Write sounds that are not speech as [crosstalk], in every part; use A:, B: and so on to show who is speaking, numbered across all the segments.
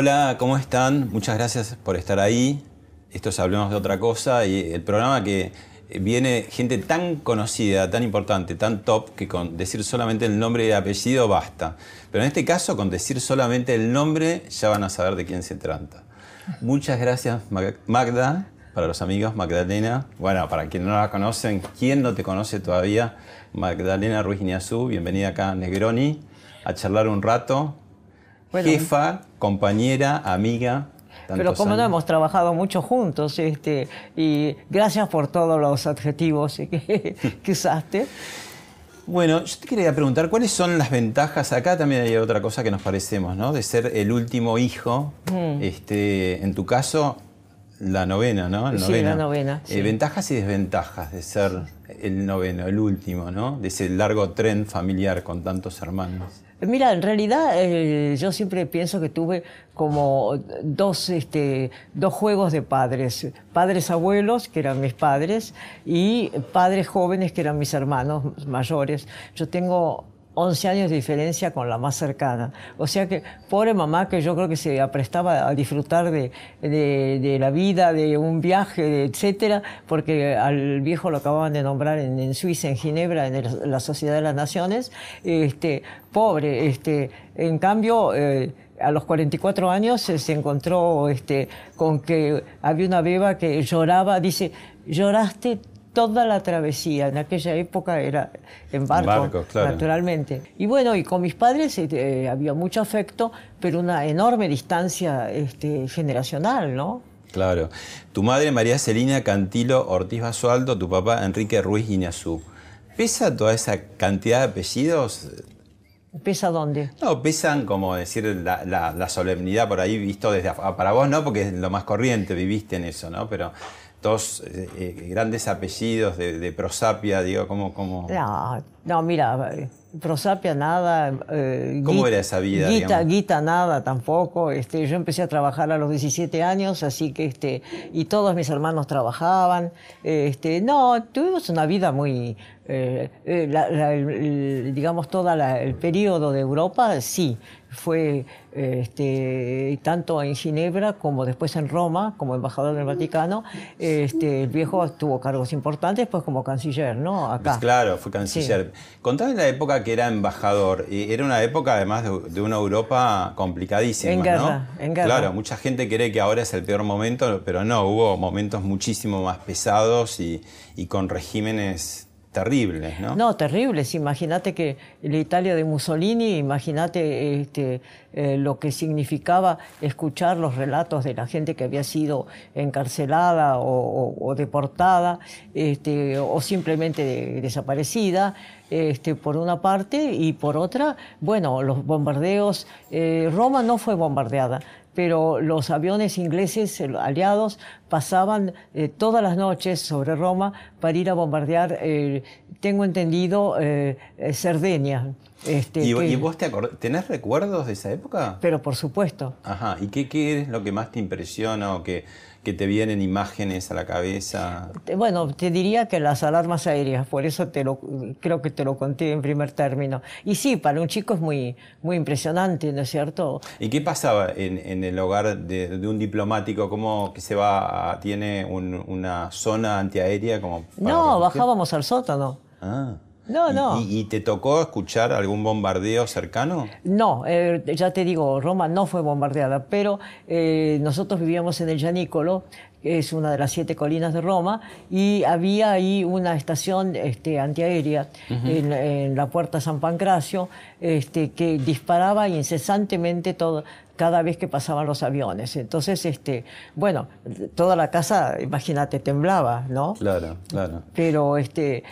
A: Hola, ¿cómo están? Muchas gracias por estar ahí. Esto es Hablemos de otra cosa y el programa que viene gente tan conocida, tan importante, tan top, que con decir solamente el nombre y el apellido basta. Pero en este caso, con decir solamente el nombre, ya van a saber de quién se trata. Muchas gracias, Magda, para los amigos, Magdalena. Bueno, para quienes no la conocen, ¿quién no te conoce todavía? Magdalena Ruiz Iñazú, bienvenida acá a Negroni, a charlar un rato jefa, compañera, amiga.
B: Pero como no hemos trabajado mucho juntos, este, y gracias por todos los adjetivos [laughs] que, usaste.
A: Bueno, yo te quería preguntar, ¿cuáles son las ventajas? Acá también hay otra cosa que nos parecemos, ¿no? De ser el último hijo. Mm. Este, en tu caso, la novena, ¿no?
B: Sí, la novena.
A: Eh, ventajas y desventajas de ser el noveno, el último, ¿no? De ese largo tren familiar con tantos hermanos.
B: Mira, en realidad eh, yo siempre pienso que tuve como dos, este, dos juegos de padres. Padres abuelos, que eran mis padres, y padres jóvenes, que eran mis hermanos mayores. Yo tengo 11 años de diferencia con la más cercana. O sea que, pobre mamá, que yo creo que se aprestaba a disfrutar de, de, la vida, de un viaje, etcétera, porque al viejo lo acababan de nombrar en, Suiza, en Ginebra, en, la Sociedad de las Naciones. Este, pobre, este, en cambio. Eh, a los 44 años se encontró este, con que había una beba que lloraba, dice, lloraste toda la travesía. En aquella época era en barco, naturalmente. Y bueno, y con mis padres este, había mucho afecto, pero una enorme distancia este, generacional, ¿no?
A: Claro. Tu madre María Celina Cantilo Ortiz Basualdo, tu papá Enrique Ruiz Guiñazú. ¿Pesa toda esa cantidad de apellidos?
B: ¿Pesa dónde?
A: No, pesan como decir la, solemnidad por ahí visto desde para vos no, porque es lo más corriente, viviste en eso, ¿no? Pero dos eh, eh, grandes apellidos de, prosapia, digo, ¿cómo, cómo...
B: No, no, mira, prosapia nada.
A: Eh, ¿Cómo era esa vida?
B: Guita, guita nada tampoco. Este, yo empecé a trabajar a los 17 años, así que, este, y todos mis hermanos trabajaban. Este, no, tuvimos una vida muy, digamos, todo el periodo de Europa, sí, fue este, tanto en Ginebra como después en Roma, como embajador del Vaticano, este, el viejo tuvo cargos importantes, pues como canciller, ¿no?
A: Acá. Pues claro, fue canciller. Contame la época que era embajador. Era una época, además, de, una Europa complicadísima,
B: en guerra, En guerra.
A: Claro, mucha gente cree que ahora es el peor momento, pero no, hubo momentos muchísimo más pesados y, y con regímenes terribles, ¿no?
B: No, terribles. Imagínate que la Italia de Mussolini, imagínate este, eh, lo que significaba escuchar los relatos de la gente que había sido encarcelada o, deportada este, o simplemente desaparecida. Este, por una parte y por otra, bueno, los bombardeos, eh, Roma no fue bombardeada, pero los aviones ingleses aliados pasaban eh, todas las noches sobre Roma para ir a bombardear, eh, tengo entendido, eh, Cerdeña.
A: Este, ¿Y, vos te tenés recuerdos de esa época?
B: Pero por supuesto.
A: Ajá, ¿y qué, qué es lo que más te impresiona o que que te vienen imágenes a la cabeza?
B: Bueno, te diría que las alarmas aéreas, por eso te lo, creo que te lo conté en primer término. Y sí, para un chico es muy, muy impresionante, ¿no es cierto?
A: ¿Y qué pasaba en, el hogar de, un diplomático? ¿Cómo que se va, tiene una zona antiaérea? Como
B: no, bajábamos al sótano.
A: Ah. No, no. ¿Y, te tocó escuchar algún bombardeo cercano?
B: No, eh, ya te digo, Roma no fue bombardeada, pero eh, nosotros vivíamos en el Gianicolo, que es una de las siete colinas de Roma, y había ahí una estación este, antiaérea en, la puerta San Pancracio este, que disparaba incesantemente todo, cada vez que pasaban los aviones. Entonces, este, bueno, toda la casa, imagínate, temblaba, ¿no?
A: Claro, claro.
B: Pero este,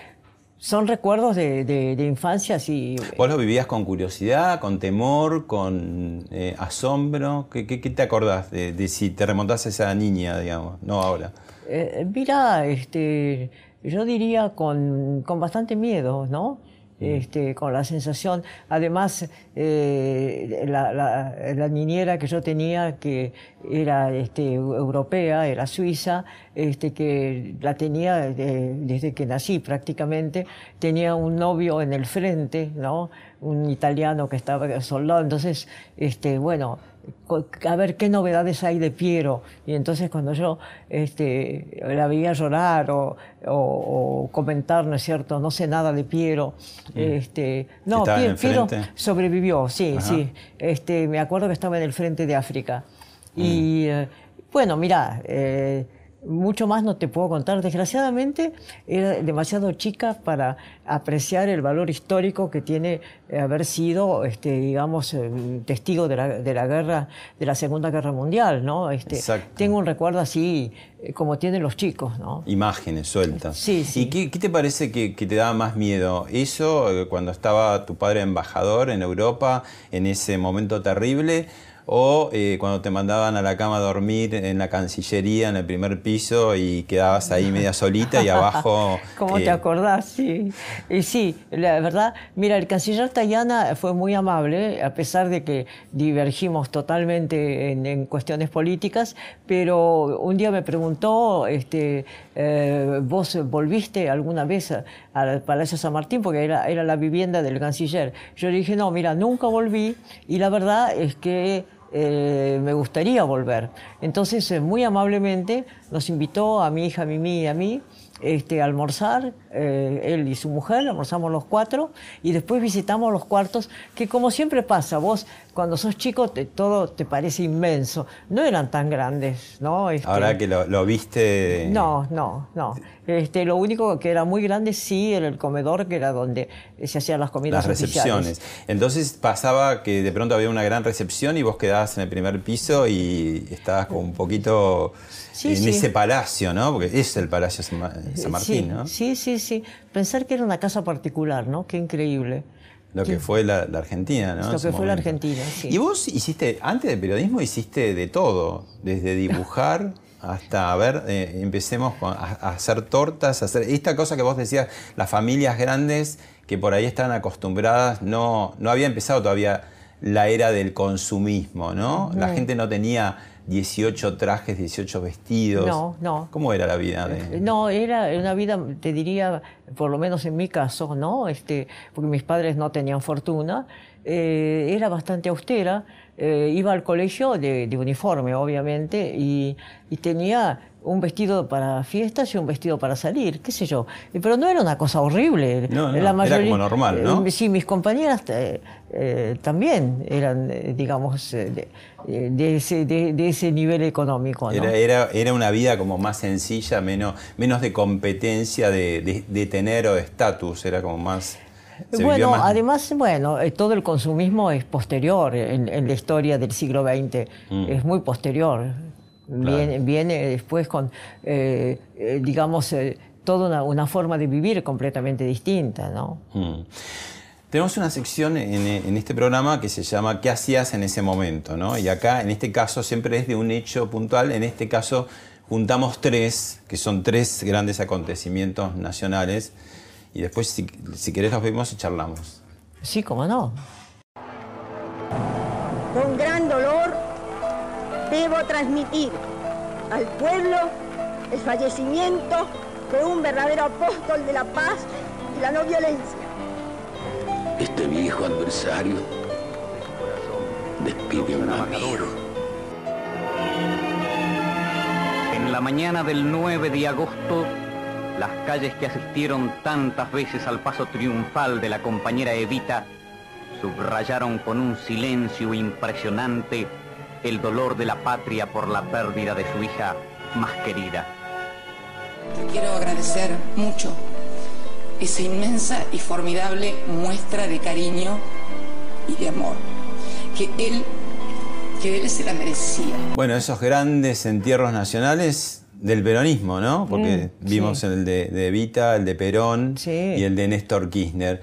B: son recuerdos de, infancia, sí.
A: ¿Vos lo vivías con curiosidad, con temor, con eh, asombro? ¿Qué, te acordás de, si te remontás a esa niña, digamos, no ahora?
B: Eh, mira, este, yo diría con, con bastante miedo, ¿no? Este, con la sensación, además eh, la, niñera que yo tenía, que era este, europea, era suiza, este, que la tenía desde que nací prácticamente, tenía un novio en el frente, ¿no? un italiano que estaba soldado, entonces, este, bueno, a ver qué novedades hay de Piero. Y entonces cuando yo este, la veía llorar o, comentar, ¿no es cierto? No sé nada de Piero. Mm. Este, no, Piero, sobrevivió, sí, sí. Este, me acuerdo que estaba en el frente de África. Y mm. eh, bueno, mira, eh, mucho más no te puedo contar. Desgraciadamente era demasiado chica para apreciar el valor histórico que tiene eh, haber sido, este, digamos, eh, testigo de la, de la, guerra, de la Segunda Guerra Mundial, ¿no? Este, tengo un recuerdo así eh, como tienen los chicos, ¿no?
A: Imágenes sueltas.
B: Sí, sí.
A: ¿Y qué, qué te parece que, que, te daba más miedo? ¿Eso cuando estaba tu padre embajador en Europa, en ese momento terrible? O eh, cuando te mandaban a la cama a dormir en la Cancillería, en el primer piso, y quedabas ahí media solita y abajo... [laughs]
B: ¿Cómo te eh, acordás? Sí. Y sí, la verdad, mira, el canciller Tayana fue muy amable, a pesar de que divergimos totalmente en, cuestiones políticas, pero un día me preguntó, este, eh, ¿vos volviste alguna vez al Palacio San Martín? Porque era, era la vivienda del canciller. Yo le dije, no, mira, nunca volví, y la verdad es que eh, me gustaría volver. Entonces, eh, muy amablemente nos invitó a mi hija Mimi y a mí este, a almorzar, eh, él y su mujer, almorzamos los cuatro y después visitamos los cuartos, que como siempre pasa, vos cuando sos chico todo te parece inmenso, no eran tan grandes, ¿no?
A: Este, Ahora que lo, viste...
B: No, no, no. Este, lo único que era muy grande sí era el comedor, que era donde se hacían las comidas
A: Las recepciones. Entonces pasaba que de pronto había una gran recepción y vos quedabas en el primer piso y estabas como un poquito en ese palacio, ¿no? Porque es el Palacio San, Martín, ¿no?
B: Sí, sí, sí. Pensar que era una casa particular, ¿no? Qué increíble.
A: Lo que fue la, Argentina, ¿no?
B: Lo que fue la Argentina, sí.
A: Y vos hiciste, antes del periodismo, hiciste de todo, desde dibujar [laughs] hasta, a ver, eh, empecemos a, hacer tortas, a hacer esta cosa que vos decías, las familias grandes que por ahí están acostumbradas, no, no había empezado todavía la era del consumismo, ¿no? La gente no tenía 18 trajes, 18 vestidos.
B: No, no.
A: ¿Cómo era la vida? De...
B: Eh, no, era una vida, te diría, por lo menos en mi caso, ¿no? Este, porque mis padres no tenían fortuna, eh, era bastante austera. Eh, iba al colegio de, uniforme, obviamente, y, y tenía un vestido para fiestas y un vestido para salir, qué sé yo. Pero no era una cosa horrible.
A: No, no, era como normal, ¿no?
B: Eh, sí, mis compañeras eh, eh, también eran, digamos, de, ese, de, ese, nivel económico.
A: ¿no? Era, era, una vida como más sencilla, menos, menos de competencia de, tener o de estatus, era como más...
B: Bueno, además, bueno, todo el consumismo es posterior en, la historia del siglo XX, mm. es muy posterior. Viene, después con, eh, eh, digamos, eh, toda una, forma de vivir completamente distinta, ¿no? Mm.
A: Tenemos una sección en, este programa que se llama ¿Qué hacías en ese momento? ¿no? Y acá, en este caso, siempre es de un hecho puntual. En este caso, juntamos tres, que son tres grandes acontecimientos nacionales. Y después, si, si querés, los vemos y charlamos.
B: Sí, cómo no.
C: Con gran dolor debo transmitir al pueblo el fallecimiento de un verdadero apóstol de la paz y la no violencia.
D: Este viejo adversario despide a un amigo.
E: En la mañana del 9 de agosto, las calles que asistieron tantas veces al paso triunfal de la compañera Evita subrayaron con un silencio impresionante el dolor de la patria por la pérdida de su hija más querida.
F: quiero agradecer mucho esa inmensa y formidable muestra de cariño y de amor que él, que él se la merecía.
A: Bueno, esos grandes entierros nacionales del peronismo, ¿no? Porque
B: Mm,
A: vimos
B: sí.
A: el de, de Evita, el de Perón
B: Sí.
A: y el de Néstor Kirchner.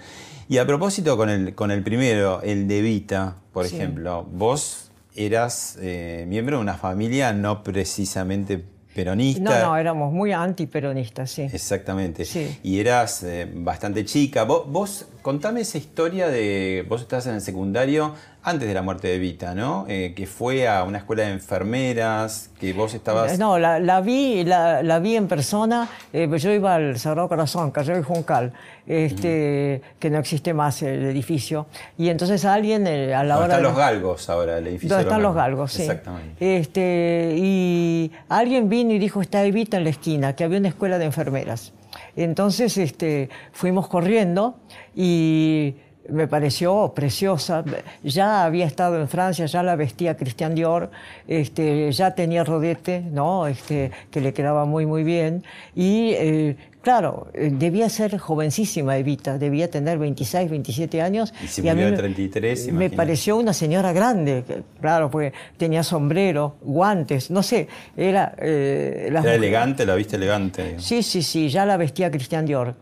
A: Y a propósito con el, con el primero, el de Evita, por
B: Sí.
A: ejemplo, vos eras eh, miembro de una familia no precisamente peronista.
B: No, no, éramos muy antiperonistas, sí.
A: Exactamente.
B: Sí.
A: Y eras eh, bastante chica. Vos, vos, contame esa historia de. Vos estás en el secundario antes de la muerte de Vita, ¿no? Eh, que fue a una escuela de enfermeras, que vos estabas.
B: No, la, la vi, la, la vi en persona. eh, yo iba al Sagrado Corazón, Calle y Juncal, este, que no existe más el edificio. Y entonces alguien eh, a la hora.
A: están los galgos ahora, el edificio.
B: Donde
A: de
B: están los galgos, sí.
A: Exactamente.
B: Este, y alguien vino y dijo, está Evita en la esquina, que había una escuela de enfermeras. Entonces este, fuimos corriendo y me pareció preciosa. Ya había estado en Francia, ya la vestía Christian Dior, este, ya tenía rodete, ¿no? este, que le quedaba muy, muy bien. Y eh, claro, eh, debía ser jovencísima Evita, debía tener 26, 27 años.
A: Y se
B: a mí
A: murió de
B: me-
A: 33,
B: Me
A: imagínate.
B: pareció una señora grande, claro, porque tenía sombrero, guantes, no sé, era... eh,
A: Era
B: mujeres-
A: elegante, la viste elegante. digamos.
B: Sí, sí, sí, ya la vestía Christian Dior.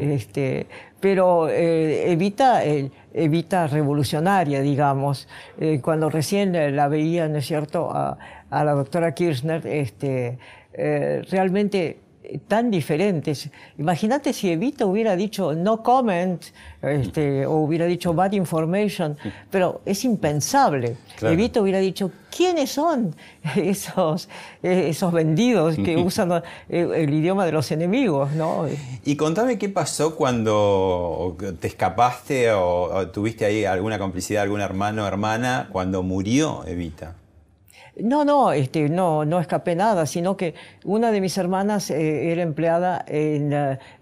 B: este, pero eh, Evita, eh, Evita revolucionaria, digamos. Eh, cuando recién eh, la veía, ¿no es cierto?, a, a la doctora Kirchner, este, eh, realmente eh, tan diferentes. Imagínate si Evita hubiera dicho no comment, este, o hubiera dicho bad information, pero es impensable.
A: Claro.
B: Evita hubiera dicho, ¿quiénes son [laughs] esos, eh, esos vendidos que [laughs] usan eh, el idioma de los enemigos? ¿no?
A: Y contame qué pasó cuando te escapaste o, o tuviste ahí alguna complicidad, algún hermano o hermana cuando murió Evita.
B: No, no, este, no, no escapé nada, sino que una de mis hermanas eh, era empleada en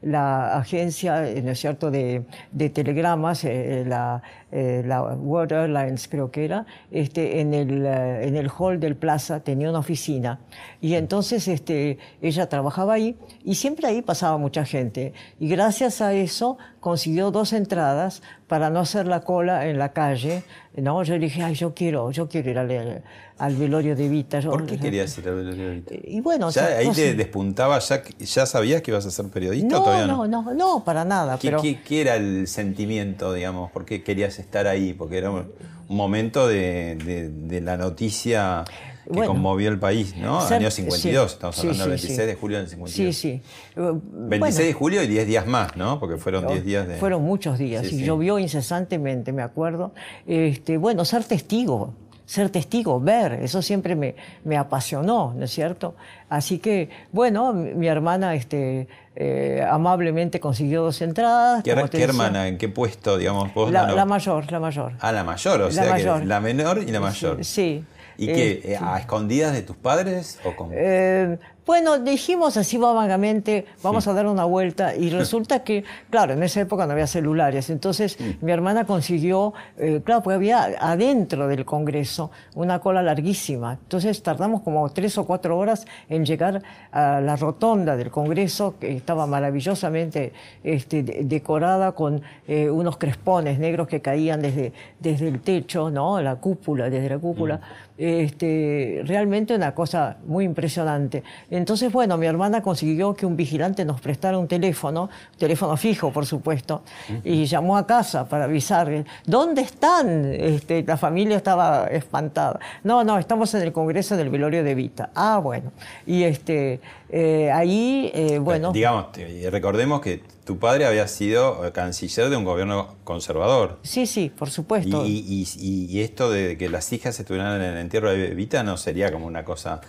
B: la, agencia, ¿no es cierto?, de, de telegramas, eh, la, eh, la World Airlines creo que era, este, en, el, eh, en el hall del Plaza tenía una oficina. Y entonces este, ella trabajaba ahí y siempre ahí pasaba mucha gente. Y gracias a eso consiguió dos entradas para no hacer la cola en la calle. ¿no? Yo le dije, ay, yo quiero, yo quiero ir al, al velorio de Vita. Yo-
A: ¿Por qué querías ir a ver a Evita?
B: Y bueno,
A: ¿Ya
B: o sea,
A: ahí
B: no
A: te despuntaba, ya, ya sabías que ibas a ser periodista o
B: No,
A: todavía
B: no, no, no, para nada.
A: ¿Qué,
B: pero...
A: qué- qué era el sentimiento, digamos? ¿Por qué querías estar ahí? Porque era un, momento de, de- de la noticia que
B: Bueno.
A: conmovió el país, ¿no?
B: Ser-
A: Año 52,
B: sí,
A: estamos
B: sí,
A: hablando del
B: sí,
A: 26
B: sí.
A: de julio del 52.
B: Sí, sí. Eh,
A: 26
B: bueno,
A: de julio y 10 días más, ¿no? Porque fueron 10 días de...
B: Fueron muchos días y llovió incesantemente, me acuerdo. Este, bueno, ser testigo, ser testigo, ver, eso siempre me, me apasionó, ¿no es cierto? Así que, bueno, mi, hermana este, eh, amablemente consiguió dos entradas.
A: ¿Qué,
B: como te
A: qué
B: decía.
A: hermana? ¿En qué puesto, digamos? Vos
B: La,
A: no-
B: la mayor, la mayor.
A: Ah, la mayor, o
B: La
A: sea
B: mayor.
A: que la menor y la mayor.
B: Sí.
A: ¿Y qué?
B: Eh,
A: eh, ¿A escondidas de tus padres o cómo?
B: Eh, bueno, dijimos así vagamente, vamos a dar una vuelta y resulta que, claro, en esa época no había celulares, entonces mi hermana consiguió, eh, claro, porque había adentro del Congreso una cola larguísima, entonces tardamos como tres o cuatro horas en llegar a la rotonda del Congreso, que estaba maravillosamente este, de- decorada con eh, unos crespones negros que caían desde, desde el techo, ¿no? La cúpula, desde la cúpula. Este, realmente una cosa muy impresionante. Entonces, bueno, mi hermana consiguió que un vigilante nos prestara un teléfono, teléfono fijo, por supuesto, y llamó a casa para avisar, ¿dónde están? Este, la familia estaba espantada. No, no, estamos en el Congreso del Velorio de Vita. Ah, bueno. Y este, eh, ahí, eh, bueno...
A: Digamos, recordemos que tu padre había sido eh, canciller de un gobierno conservador.
B: Sí, sí, por
A: Y,
B: supuesto.
A: y- y- y esto de que las hijas estuvieran en el entierro de Evita no sería como una cosa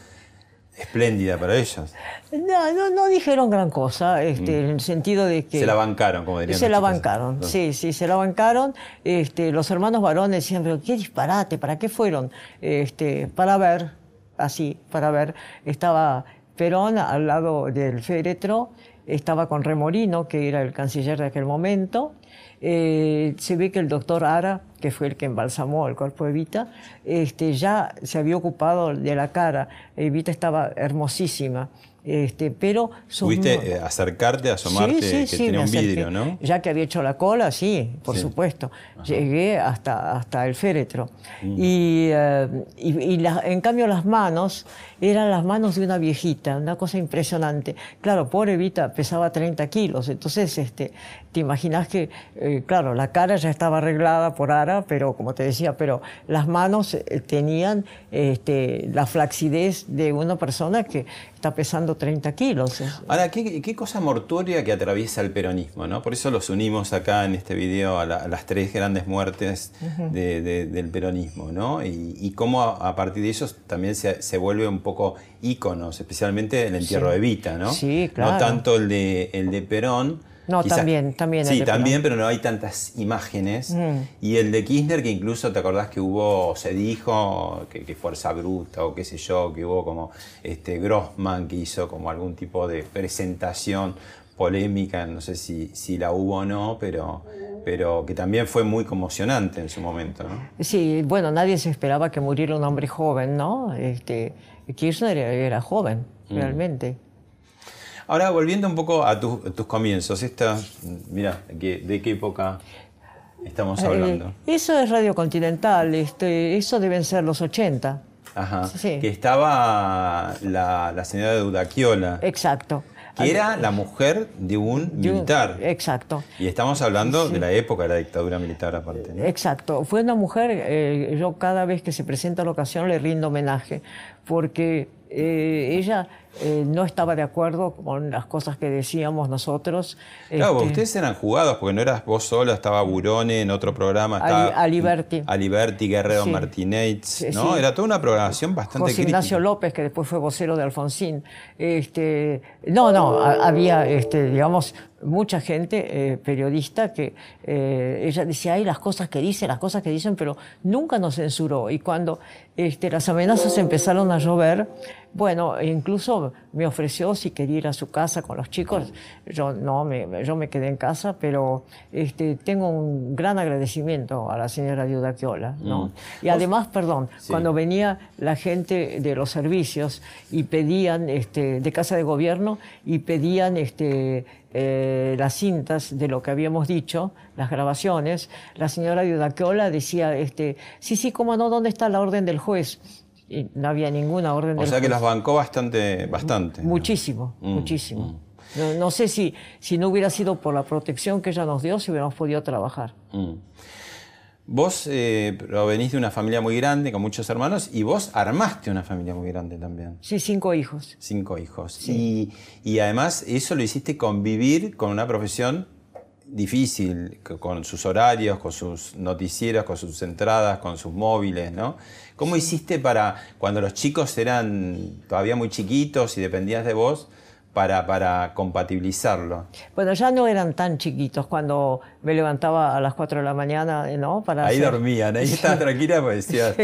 A: espléndida para ellos.
B: No, no, no dijeron gran cosa, este, en el sentido de que...
A: Mm. Se la bancaron, como dirían
B: Se la bancaron, sí, sí, se la bancaron. Este, los hermanos varones decían, pero qué disparate, ¿para qué fueron? Este, para ver, así, para ver. Estaba Perón al lado del féretro, estaba con Remorino, que era el canciller de aquel momento, eh, se ve que el doctor Ara, que fue el que embalsamó el cuerpo de Evita, este, ya se había ocupado de la cara. Evita estaba hermosísima. Este, pero
A: ¿Pudiste eh, acercarte, asomarte, que tenía un vidrio, ¿no?
B: Ya que había hecho la cola, sí, por supuesto. Llegué hasta, hasta el féretro. Mm. Y, eh, y, en cambio las manos eran las manos de una viejita, una cosa impresionante. Claro, pobre Evita pesaba 30 kilos, entonces este, te imaginas que, eh, claro, la cara ya estaba arreglada por Ara, pero como te decía, pero las manos tenían este, la flacidez de una persona que está pesando 30 kilos.
A: Ahora, ¿qué, cosa mortuoria que atraviesa el peronismo, ¿no? Por eso los unimos acá en este video a, las tres grandes muertes del peronismo, ¿no? Y, cómo a, partir de eso también se, vuelve un poco íconos, especialmente el entierro de Vita, ¿no?
B: Sí, claro.
A: No tanto el de, el de Perón,
B: no, también, también.
A: Sí, también, pero no hay tantas imágenes. Mm. Y el de Kirchner, que incluso te acordás que hubo, se dijo que, Fuerza Bruta o qué sé yo, que hubo como este Grossman que hizo como algún tipo de presentación polémica, no sé si, si la hubo o no, pero, pero que también fue muy conmocionante en su momento. ¿no?
B: Sí, bueno, nadie se esperaba que muriera un hombre joven, ¿no? Este, Kirchner era, joven, mm.
A: Ahora, volviendo un poco a, tus comienzos, esta, mira, ¿de qué época estamos eh, hablando?
B: eso es Radio Continental, este, eso deben ser los 80.
A: Ajá. Que estaba la, señora de Udaquiola.
B: Exacto.
A: Que era la mujer de un militar.
B: exacto.
A: Y estamos hablando de la época de la dictadura militar aparte.
B: Exacto. Fue una mujer, eh, yo cada vez que se presenta la ocasión le rindo homenaje, porque eh, ella eh, no estaba de acuerdo con las cosas que decíamos nosotros.
A: Claro, este, ustedes eran jugados, porque no eras vos sola, estaba Burone en otro programa, estaba
B: Aliberti.
A: Aliberti, Guerrero Martínez, ¿no? Era toda una programación bastante
B: José Ignacio López, que después fue vocero de Alfonsín. Este, no, no, había, este, digamos, mucha gente eh, periodista que eh, ella decía, ay, las cosas que dicen, las cosas que dicen, pero nunca nos censuró. Y cuando este, las amenazas empezaron a llover, bueno, incluso me ofreció si quería ir a su casa con los chicos. Yo no, me, yo me quedé en casa, pero este, tengo un gran agradecimiento a la señora Diudaquiola. ¿no? Mm. Y además, perdón, cuando venía la gente de los servicios y pedían, este, de casa de gobierno, y pedían este, eh, las cintas de lo que habíamos dicho, las grabaciones, la señora Diudaquiola decía, este, sí, sí, cómo no, ¿dónde está la orden del juez? Y no había ninguna orden.
A: O sea que los bancó bastante, bastante.
B: Muchísimo, mm, muchísimo. Mm. No, sé si, si no hubiera sido por la protección que ella nos dio, si hubiéramos podido trabajar. Mm.
A: Vos eh, provenís de una familia muy grande, con muchos hermanos, y vos armaste una familia muy grande también.
B: Sí, cinco hijos.
A: Cinco hijos. Y, y además eso lo hiciste convivir con una profesión difícil, con sus horarios, con sus noticieros, con sus entradas, con sus móviles, ¿no? ¿Cómo hiciste para, cuando los chicos eran todavía muy chiquitos y dependías de vos, para, para compatibilizarlo?
B: Bueno, ya no eran tan chiquitos cuando me levantaba a las 4 de la mañana, ¿no?
A: Para ahí dormían, ahí estaban [laughs] tranquilas pues decías...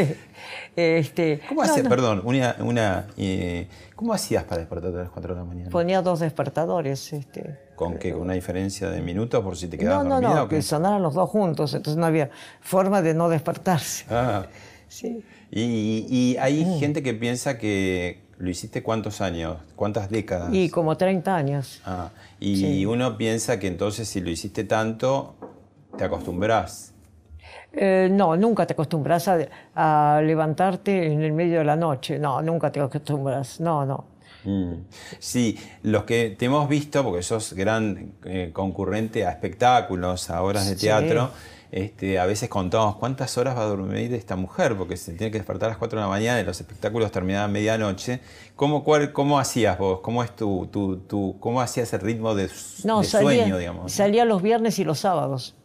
A: Este, ¿Cómo hacías, perdón, una, una eh, ¿cómo hacías para despertarte a las 4 de la mañana?
B: Ponía dos despertadores. Este,
A: ¿Con qué? ¿Con una diferencia de minutos por si te quedabas
B: no,
A: no,
B: No, que sonaran los dos juntos, entonces no había forma de no despertarse. Ah.
A: Sí. Y, hay mm. gente que piensa que lo hiciste cuántos años, cuántas décadas.
B: Y como 30 años.
A: Ah, y uno piensa que entonces si lo hiciste tanto, te acostumbras.
B: Eh, no, nunca te acostumbras a, levantarte en el medio de la noche. No, nunca te acostumbras. No, no.
A: Mm. Sí, los que te hemos visto, porque sos gran eh, concurrente a espectáculos, a obras de teatro, este, a veces contamos cuántas horas va a dormir esta mujer, porque se tiene que despertar a las 4 de la mañana y los espectáculos terminaban a medianoche. ¿Cómo, cuál, ¿Cómo hacías vos? ¿Cómo, es tu, tu, cómo hacías el ritmo de, sueño, digamos?
B: Salía los viernes y los sábados.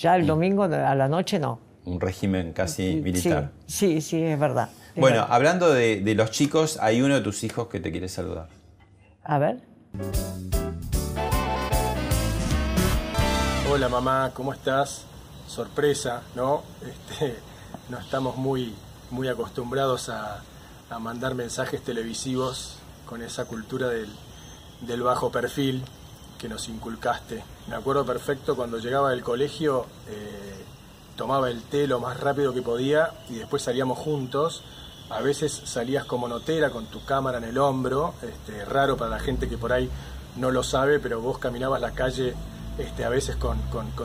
B: Ya el domingo a la noche no.
A: Un régimen casi militar.
B: Sí, sí, es verdad.
A: bueno, hablando de, de los chicos, hay uno de tus hijos que te quiere saludar.
B: A ver.
G: Hola mamá, ¿cómo estás? Sorpresa, ¿no? Este, no estamos muy, muy acostumbrados a, mandar mensajes televisivos con esa cultura del, bajo perfil. Que nos inculcaste. Me acuerdo perfecto cuando llegaba del colegio, eh, tomaba el té lo más rápido que podía y después salíamos juntos. A veces salías como notera con tu cámara en el hombro, este, raro para la gente que por ahí no lo sabe, pero vos caminabas la calle este, a veces con,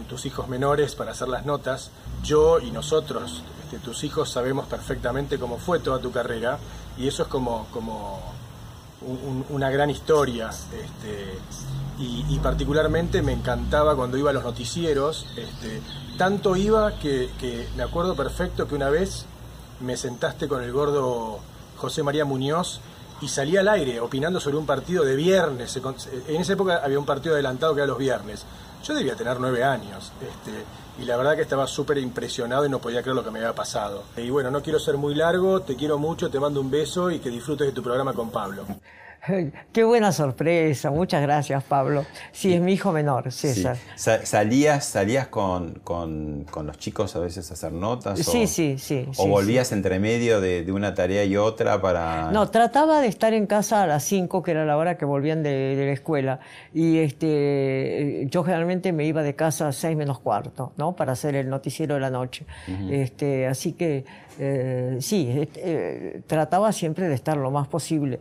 G: tus hijos menores para hacer las notas. Yo y nosotros, este, tus hijos, sabemos perfectamente cómo fue toda tu carrera y eso es como, como una gran historia. Y, particularmente me encantaba cuando iba a los noticieros. Este, tanto iba que, me acuerdo perfecto que una vez me sentaste con el gordo José María Muñoz y salía al aire opinando sobre un partido de viernes. En esa época había un partido adelantado que era los viernes. Yo debía tener nueve años. Este, y la verdad que estaba súper impresionado y no podía creer lo que me había pasado. Y bueno, no quiero ser muy largo, te quiero mucho, te mando un beso y que disfrutes de tu programa con Pablo. [laughs]
B: Qué buena sorpresa, muchas gracias Pablo. Sí, es mi hijo menor, César.
A: ¿Salías, salías con, con, los chicos a veces a hacer notas?
B: Sí, o, sí, sí.
A: ¿O volvías entre medio de, una tarea y otra para...?
B: No, trataba de estar en casa a las 5, que era la hora que volvían de, la escuela. Y este, yo generalmente me iba de casa a 6 menos cuarto, ¿no? Para hacer el noticiero de la noche. este, así que eh, sí, eh, trataba siempre de estar lo más posible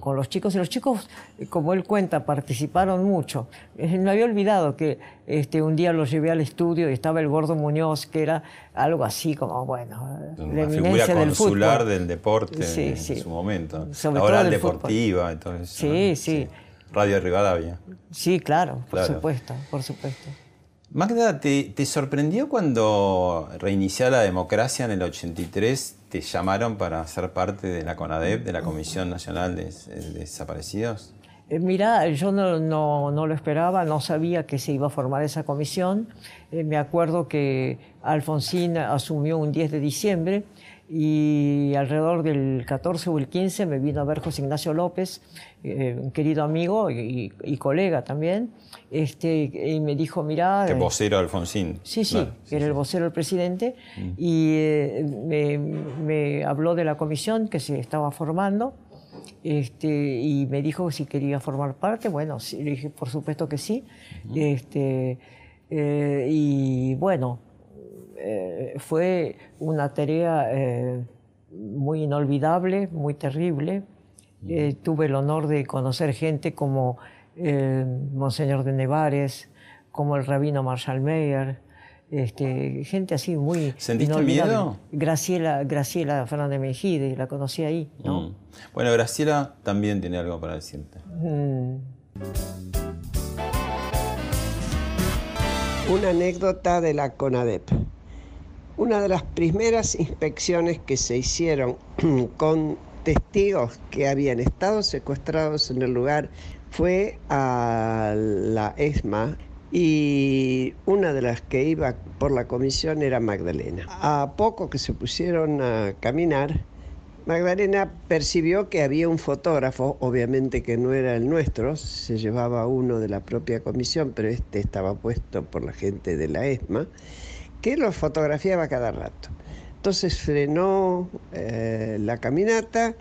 B: con, los chicos. Y los chicos, como él cuenta, participaron mucho. Eh, me había olvidado que este, un día los llevé al estudio y estaba el gordo Muñoz, que era algo así como, bueno,
A: la figura consular del, deporte en su momento. Sobre la oral deportiva, entonces.
B: Sí, sí,
A: Radio Rivadavia.
B: Sí, claro, por supuesto, por supuesto.
A: Magda, ¿te, ¿te, sorprendió cuando reinició la democracia en el 83? ¿Te llamaron para ser parte de la CONADEP, de la Comisión Nacional de, Desaparecidos?
B: Eh, mira, yo no, no, lo esperaba, no sabía que se iba a formar esa comisión. Eh, me acuerdo que Alfonsín asumió un 10 de diciembre y alrededor del 14 o el 15 me vino a ver José Ignacio López, eh, un querido amigo y, colega también, este, y me dijo, mira...
A: ¿Qué vocero Alfonsín?
B: Sí, sí, era el vocero del presidente, mm. y eh, me, habló de la comisión que se estaba formando, este, y me dijo si quería formar parte, bueno, le dije por supuesto que sí, este, eh, y bueno, eh, fue una tarea eh, muy inolvidable, muy terrible. Eh, tuve el honor de conocer gente como Monseñor de Nevares, como el rabino Marshall Meyer, este, gente así muy
A: ¿Sentiste miedo?
B: Graciela, Graciela Fernández Mejide, la conocí ahí. ¿no? Mm.
A: Bueno, Graciela también tiene algo para decirte. Mm.
H: Una anécdota de la CONADEP. Una de las primeras inspecciones que se hicieron [clears throat] con testigos que habían estado secuestrados en el lugar fue a la ESMA y una de las que iba por la comisión era Magdalena. A poco que se pusieron a caminar, Magdalena percibió que había un fotógrafo, obviamente que no era el nuestro, se llevaba uno de la propia comisión, pero este estaba puesto por la gente de la ESMA que lo fotografiaba cada rato. Entonces frenó eh, la caminata,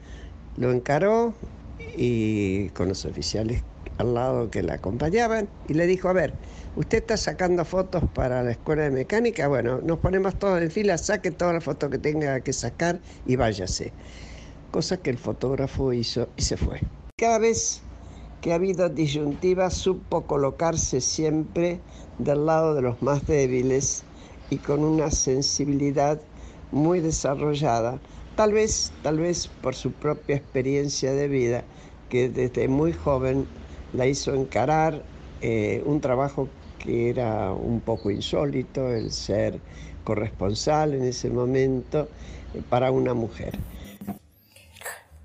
H: lo encaró y con los oficiales al lado que la acompañaban y le dijo, a ver, usted está sacando fotos para la escuela de mecánica, bueno, nos ponemos todos en fila, saque todas las fotos que tenga que sacar y váyase. Cosa que el fotógrafo hizo y se fue. Cada vez que ha habido disyuntiva supo colocarse siempre del lado de los más débiles y con una sensibilidad muy desarrollada, tal vez, tal vez por su propia experiencia de vida, que desde muy joven la hizo encarar eh, un trabajo que era un poco insólito, el ser corresponsal en ese momento eh, para una mujer.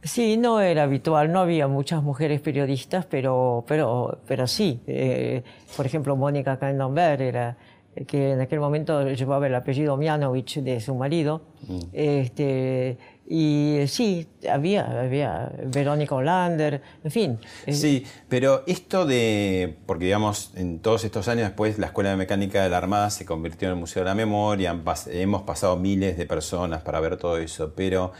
B: Sí, no era habitual, no había muchas mujeres periodistas, pero, pero, pero sí. Eh, por ejemplo, Mónica Candomber era que en aquel momento llevaba el apellido Mianovich de su marido. Mm. Este, y sí, había, había Verónica Hollander, en fin.
A: Sí, pero esto de, porque digamos, en todos estos años después la Escuela de Mecánica de la Armada se convirtió en el Museo de la Memoria, hemos pasado miles de personas para ver todo eso, pero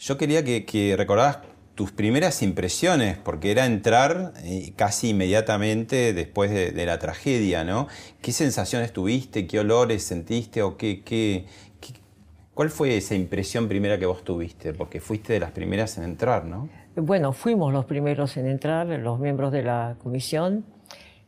A: yo quería que, que recordaras tus primeras impresiones, porque era entrar eh, casi inmediatamente después de, la tragedia, ¿no? ¿Qué sensaciones tuviste? ¿Qué olores sentiste? ¿O qué, cuál fue esa impresión primera que vos tuviste? Porque fuiste de las primeras en entrar, ¿no?
B: Bueno, fuimos los primeros en entrar, los miembros de la comisión,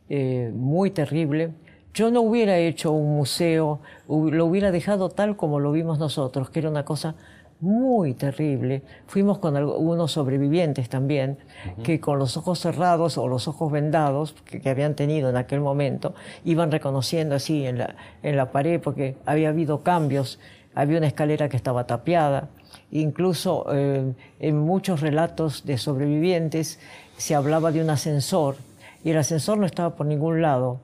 B: eh, muy terrible. Yo no hubiera hecho un museo, lo hubiera dejado tal como lo vimos nosotros, que era una cosa muy terrible. Fuimos con algunos sobrevivientes también, que con los ojos cerrados o los ojos vendados que, habían tenido en aquel momento, iban reconociendo así en la, en la pared, porque había habido cambios, había una escalera que estaba tapiada. Incluso eh, en muchos relatos de sobrevivientes se hablaba de un ascensor y el ascensor no estaba por ningún lado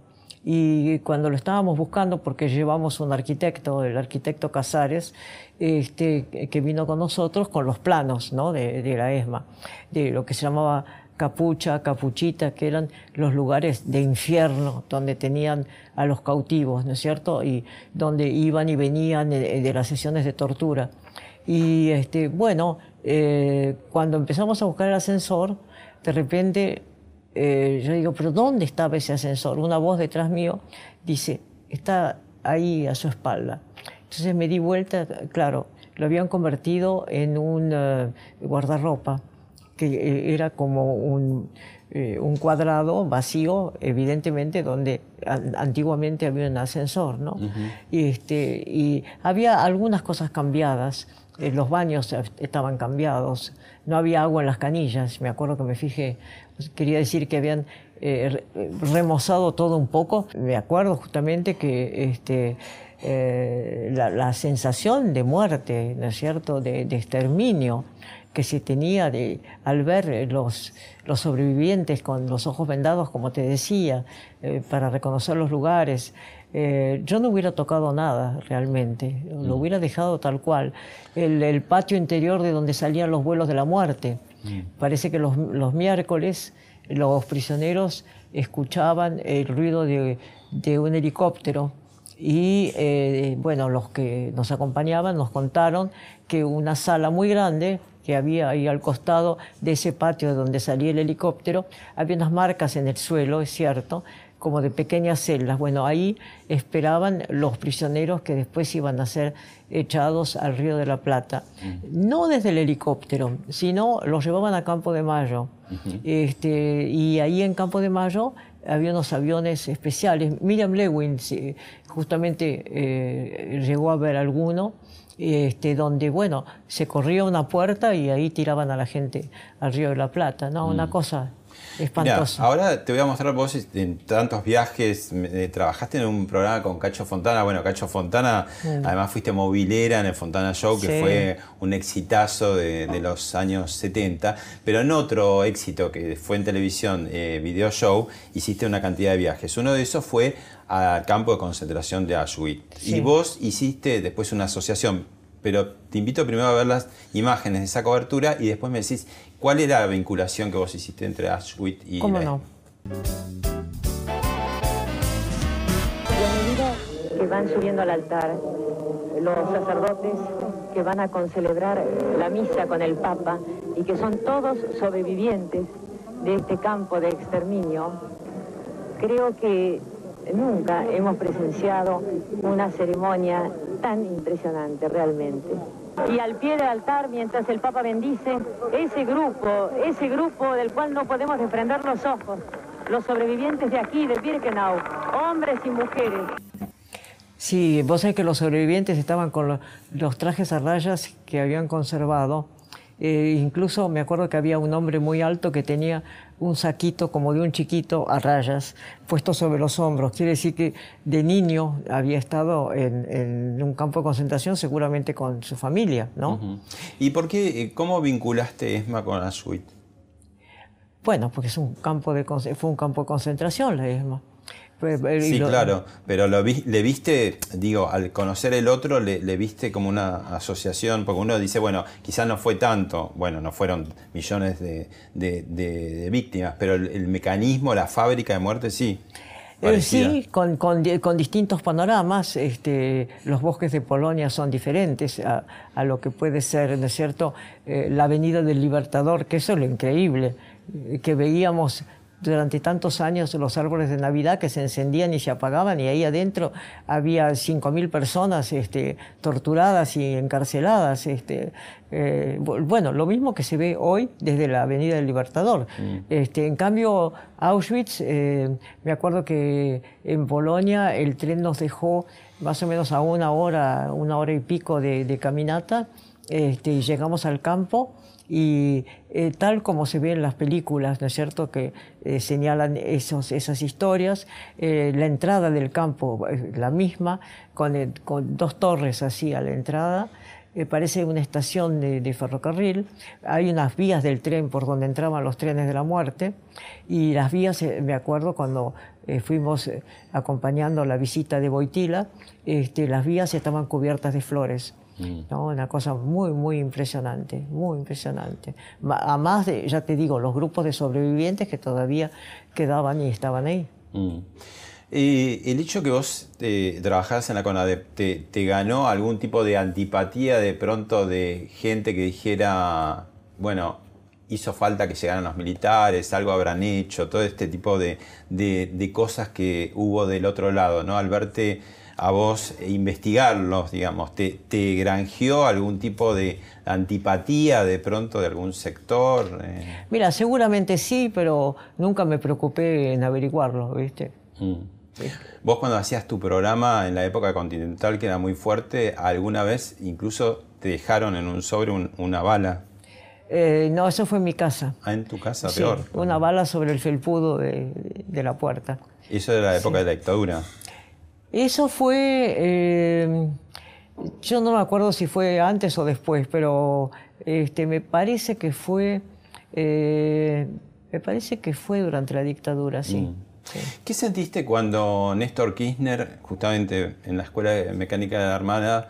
B: y cuando lo estábamos buscando, porque llevamos un arquitecto, el arquitecto Casares, este, que vino con nosotros con los planos ¿no? de, la ESMA, de lo que se llamaba Capucha, Capuchita, que eran los lugares de infierno donde tenían a los cautivos, ¿no es cierto? Y donde iban y venían de, las sesiones de tortura. Y este, bueno, eh, cuando empezamos a buscar el ascensor, de repente eh, yo digo, pero ¿dónde estaba ese ascensor? Una voz detrás mío dice, está ahí a su espalda. Entonces me di vuelta, claro, lo habían convertido en un eh, guardarropa, que eh, era como un, un, cuadrado vacío, evidentemente, donde antiguamente había un ascensor, ¿no? y, este, y había algunas cosas cambiadas, los baños estaban cambiados, no había agua en las canillas, me acuerdo que me fijé quería decir que habían eh, remozado todo un poco. Me acuerdo justamente que este, eh, la, sensación de muerte, ¿no es cierto?, de, exterminio que se tenía de, al ver los, los sobrevivientes con los ojos vendados, como te decía, eh, para reconocer los lugares. yo no hubiera tocado nada realmente, lo mm. hubiera dejado tal cual. El, el patio interior de donde salían los vuelos de la muerte Mm. Parece que los, miércoles los prisioneros escuchaban el ruido de, un helicóptero y eh, bueno, los que nos acompañaban nos contaron que una sala muy grande que había ahí al costado de ese patio donde salía el helicóptero, había unas marcas en el suelo, es cierto, como de pequeñas celdas. Bueno, ahí esperaban los prisioneros que después iban a ser echados al Río de la Plata. No desde el helicóptero, sino los llevaban a Campo de Mayo. este, y ahí en Campo de Mayo había unos aviones especiales. Miriam Lewin justamente eh, llegó a ver alguno. Este, donde, bueno, se corría una puerta y ahí tiraban a la gente al Río de la Plata, ¿no? Una mm. cosa Espantoso.
A: ahora te voy a mostrar vos en tantos viajes, eh, trabajaste en un programa con Cacho Fontana, bueno, Cacho Fontana, mm. además fuiste movilera en el Fontana Show, que fue un exitazo de, los años 70, pero en otro éxito que fue en televisión, eh, Video Show, hiciste una cantidad de viajes. Uno de esos fue al campo de concentración de Auschwitz. Y vos hiciste después una asociación pero te invito primero a ver las imágenes de esa cobertura y después me decís cuál era la vinculación que vos hiciste entre Auschwitz y
B: ¿Cómo no? Y a medida que van subiendo al altar, los sacerdotes que van a concelebrar la misa con el Papa y que son todos sobrevivientes de este campo de exterminio, creo que nunca hemos presenciado una ceremonia tan impresionante realmente. Y al pie del altar, mientras el Papa bendice, ese grupo, ese grupo del cual no podemos desprender los ojos, los sobrevivientes de aquí, de Birkenau, hombres y mujeres. Sí, vos sabés que los sobrevivientes estaban con los trajes a rayas que habían conservado eh, incluso me acuerdo que había un hombre muy alto que tenía un saquito como de un chiquito a rayas puesto sobre los hombros. Quiere decir que de niño había estado en, un campo de concentración seguramente con su familia, ¿no?
A: ¿Y por qué, eh, cómo vinculaste ESMA con Auschwitz?
B: Bueno, porque es un campo de, fue un campo de concentración la ESMA.
A: Pues, sí, claro, pero lo le viste, digo, al conocer el otro, le, viste como una asociación, porque uno dice, bueno, quizás no fue tanto, bueno, no fueron millones de, víctimas, pero el, mecanismo, la fábrica de muerte sí.
B: Eh, sí, con, con, con, distintos panoramas. Este, los bosques de Polonia son diferentes a, a lo que puede ser, ¿no es cierto?, eh, la Avenida del Libertador, que eso es lo increíble, eh, que veíamos durante tantos años los árboles de Navidad que se encendían y se apagaban y ahí adentro había 5.000 personas este, torturadas y encarceladas. Este, eh, bueno, lo mismo que se ve hoy desde la Avenida del Libertador. Mm. Este, en cambio, Auschwitz, eh, me acuerdo que en Polonia el tren nos dejó más o menos a una hora, una hora y pico de, de caminata este, y llegamos al campo y eh, tal como se ve en las películas, ¿no es cierto?, que eh, señalan esas historias, eh, la entrada del campo, la misma, con, dos torres así a la entrada, parece una estación de, de, ferrocarril, hay unas vías del tren por donde entraban los trenes de la muerte, y las vías, me acuerdo cuando fuimos acompañando la visita de Boitila, este, las vías estaban cubiertas de flores. Mm. ¿no? Una cosa muy, muy impresionante, muy impresionante. Además de, ya te digo, los grupos de sobrevivientes que todavía quedaban y estaban ahí.
A: Mm. El hecho que vos eh, en la CONADEP, te, ganó algún tipo de antipatía de pronto de gente que dijera, bueno, hizo falta que llegaran los militares, algo habrán hecho, todo este tipo de, de, de cosas que hubo del otro lado, ¿no? Al verte a vos investigarlos, digamos? ¿Te, ¿Te, granjeó algún tipo de antipatía de pronto de algún sector?
B: Eh, Mira, seguramente sí, pero nunca me preocupé en averiguarlo, ¿viste? Mm.
A: Vos cuando hacías tu programa en la época continental, que era muy fuerte, ¿alguna vez incluso te dejaron en un sobre una bala?
B: Eh, no, eso fue en mi casa.
A: Ah, en tu casa, peor.
B: Una bala sobre el felpudo de, de la puerta.
A: ¿Eso era la época de la dictadura?
B: Eso fue, eh, yo no me acuerdo si fue antes o después, pero este, me parece que fue, eh, me parece que fue durante la dictadura, sí. Mm.
A: ¿Qué sentiste cuando Néstor Kirchner, justamente en la Escuela de Mecánica de la Armada,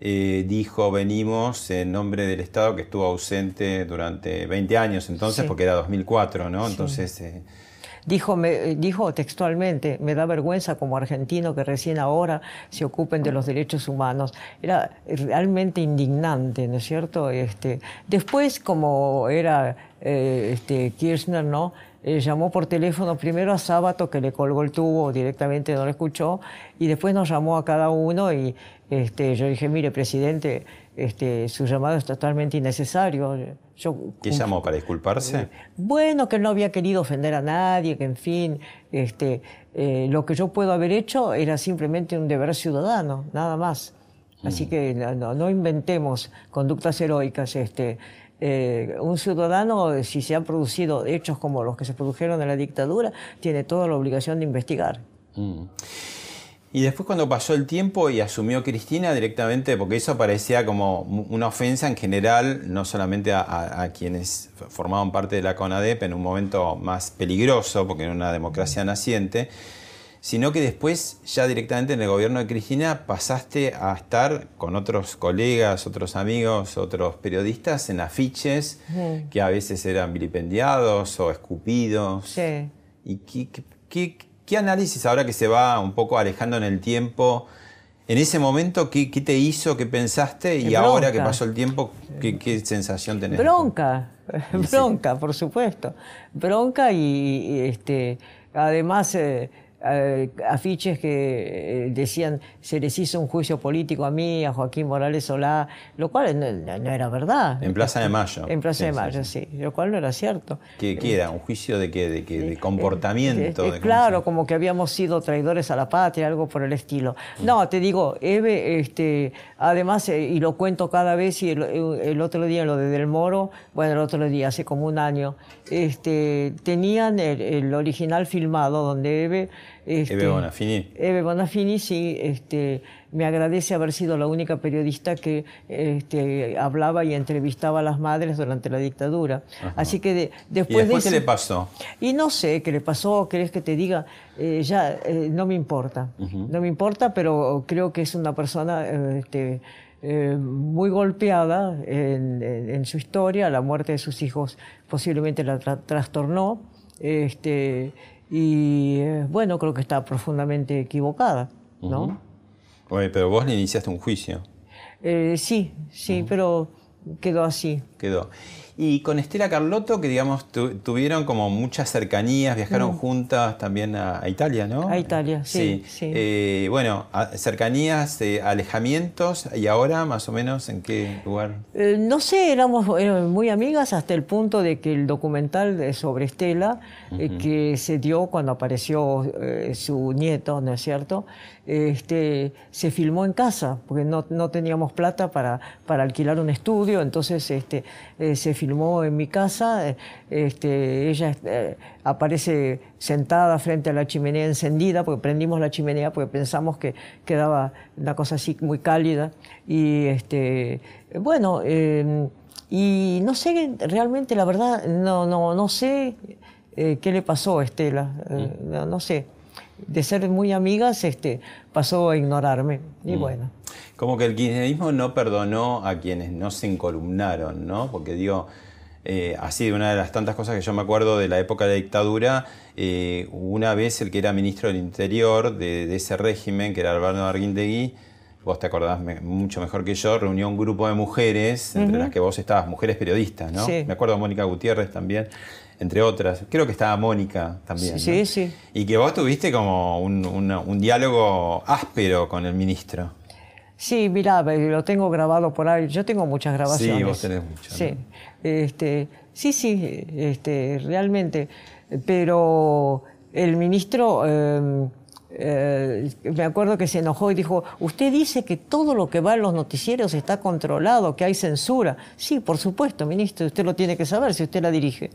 A: eh, dijo venimos en nombre del Estado que estuvo ausente durante 20 años entonces, porque era 2004, ¿no? Entonces...
B: Dijo, me, dijo textualmente, me da vergüenza como argentino que recién ahora se ocupen de los derechos humanos. Era realmente indignante, ¿no es cierto? Este, después, como era eh, este, Kirchner, ¿no? Eh, llamó por teléfono primero a Sábato, que le colgó el tubo, directamente no lo escuchó, y después nos llamó a cada uno y este, yo dije, mire, presidente, este, su llamado es totalmente innecesario. Yo,
A: ¿Qué llamó para disculparse?
B: Bueno, que no había querido ofender a nadie, que en fin, este, eh, lo que yo puedo haber hecho era simplemente un deber ciudadano, nada más. Así mm. que no, no, inventemos conductas heroicas. Este, eh, un ciudadano, si se han producido hechos como los que se produjeron en la dictadura, tiene toda la obligación de investigar. Mm.
A: Y después cuando pasó el tiempo y asumió Cristina directamente, porque eso parecía como una ofensa en general, no solamente a, quienes formaban parte de la CONADEP en un momento más peligroso, porque era una democracia naciente, sino que después ya directamente en el gobierno de Cristina pasaste a estar con otros colegas, otros amigos, otros periodistas en afiches que a veces eran vilipendiados o escupidos.
B: Sí.
A: ¿Y qué, qué ¿Qué análisis ahora que se va un poco alejando en el tiempo? En ese momento, ¿qué, te hizo? ¿Qué pensaste? Y ahora que pasó el tiempo, ¿qué, sensación tenés?
B: Bronca, bronca, por supuesto. Bronca y, este, además... Eh, afiches que eh, decían se les hizo un juicio político a mí, a Joaquín Morales Solá, lo cual no, era verdad.
A: En Plaza de Mayo.
B: En Plaza de Mayo, sí, lo cual no era cierto.
A: ¿Qué, era? ¿Un juicio de qué? ¿De, de comportamiento?
B: de claro, como que habíamos sido traidores a la patria, algo por el estilo. No, te digo, Eve, este, además, eh, y lo cuento cada vez, y el, otro día lo de Del Moro, bueno, el otro día, hace como un año, este, tenían el, el original filmado donde Eve
A: este, Eve Bonafini.
B: Eve Bonafini, sí, este, me agradece haber sido la única periodista que este, hablaba y entrevistaba a las madres durante la dictadura. Así que después,
A: ¿Y después qué le pasó?
B: Y no sé qué le pasó, querés que te diga, eh, ya eh, no me importa. No me importa, pero creo que es una persona este, eh, muy golpeada en, su historia. La muerte de sus hijos posiblemente la trastornó. Este, y eh, bueno, creo que está profundamente equivocada, ¿no?
A: Oye, pero vos le iniciaste un juicio.
B: Eh, sí, sí, pero quedó así.
A: Quedó. Y con Estela Carlotto, que digamos tuvieron como muchas cercanías, viajaron
B: Mm.
A: juntas también a, a Italia, ¿no?
B: A Italia, sí, sí.
A: Eh, bueno, a- cercanías, eh, alejamientos, y ahora más o menos en qué lugar.
B: Eh, no sé, éramos, éramos muy amigas hasta el punto de que el documental sobre Estela, eh, que se dio cuando apareció eh, su nieto, ¿no es cierto? Este, se filmó en casa, porque no, no teníamos plata para, para alquilar un estudio, entonces este, eh, se filmó en mi casa. eh, Este, ella eh, aparece sentada frente a la chimenea encendida, porque prendimos la chimenea porque pensamos que quedaba una cosa así muy cálida. Y este, bueno, eh, y no sé, realmente la verdad, no, no, no sé eh, qué le pasó a Estela, eh, no, no sé. De ser muy amigas, este, pasó a ignorarme. Y
A: Mm.
B: bueno.
A: Como que el kirchnerismo no perdonó a quienes no se encolumnaron, ¿no? Porque digo, eh, así, una de las tantas cosas que yo me acuerdo de la época de la dictadura, eh, una vez el que era ministro del Interior de, de ese régimen, que era Alberto Arguindegui, vos te acordás me- mucho mejor que yo, reunió un grupo de mujeres, entre las que vos estabas, mujeres periodistas, ¿no?
B: Sí.
A: Me acuerdo de Mónica Gutiérrez también, entre otras. Creo que estaba Mónica también.
B: Sí,
A: ¿no?
B: sí.
A: Y que vos tuviste como un, un diálogo áspero con el ministro.
B: Sí, mira, lo tengo grabado por ahí. Yo tengo muchas grabaciones.
A: Sí, vos tenés muchas,
B: Sí, este, sí, sí, este, realmente. Pero el ministro, eh, eh, me acuerdo que se enojó y dijo, usted dice que todo lo que va en los noticieros está controlado, que hay censura. Sí, por supuesto, ministro, usted lo tiene que saber si usted la dirige.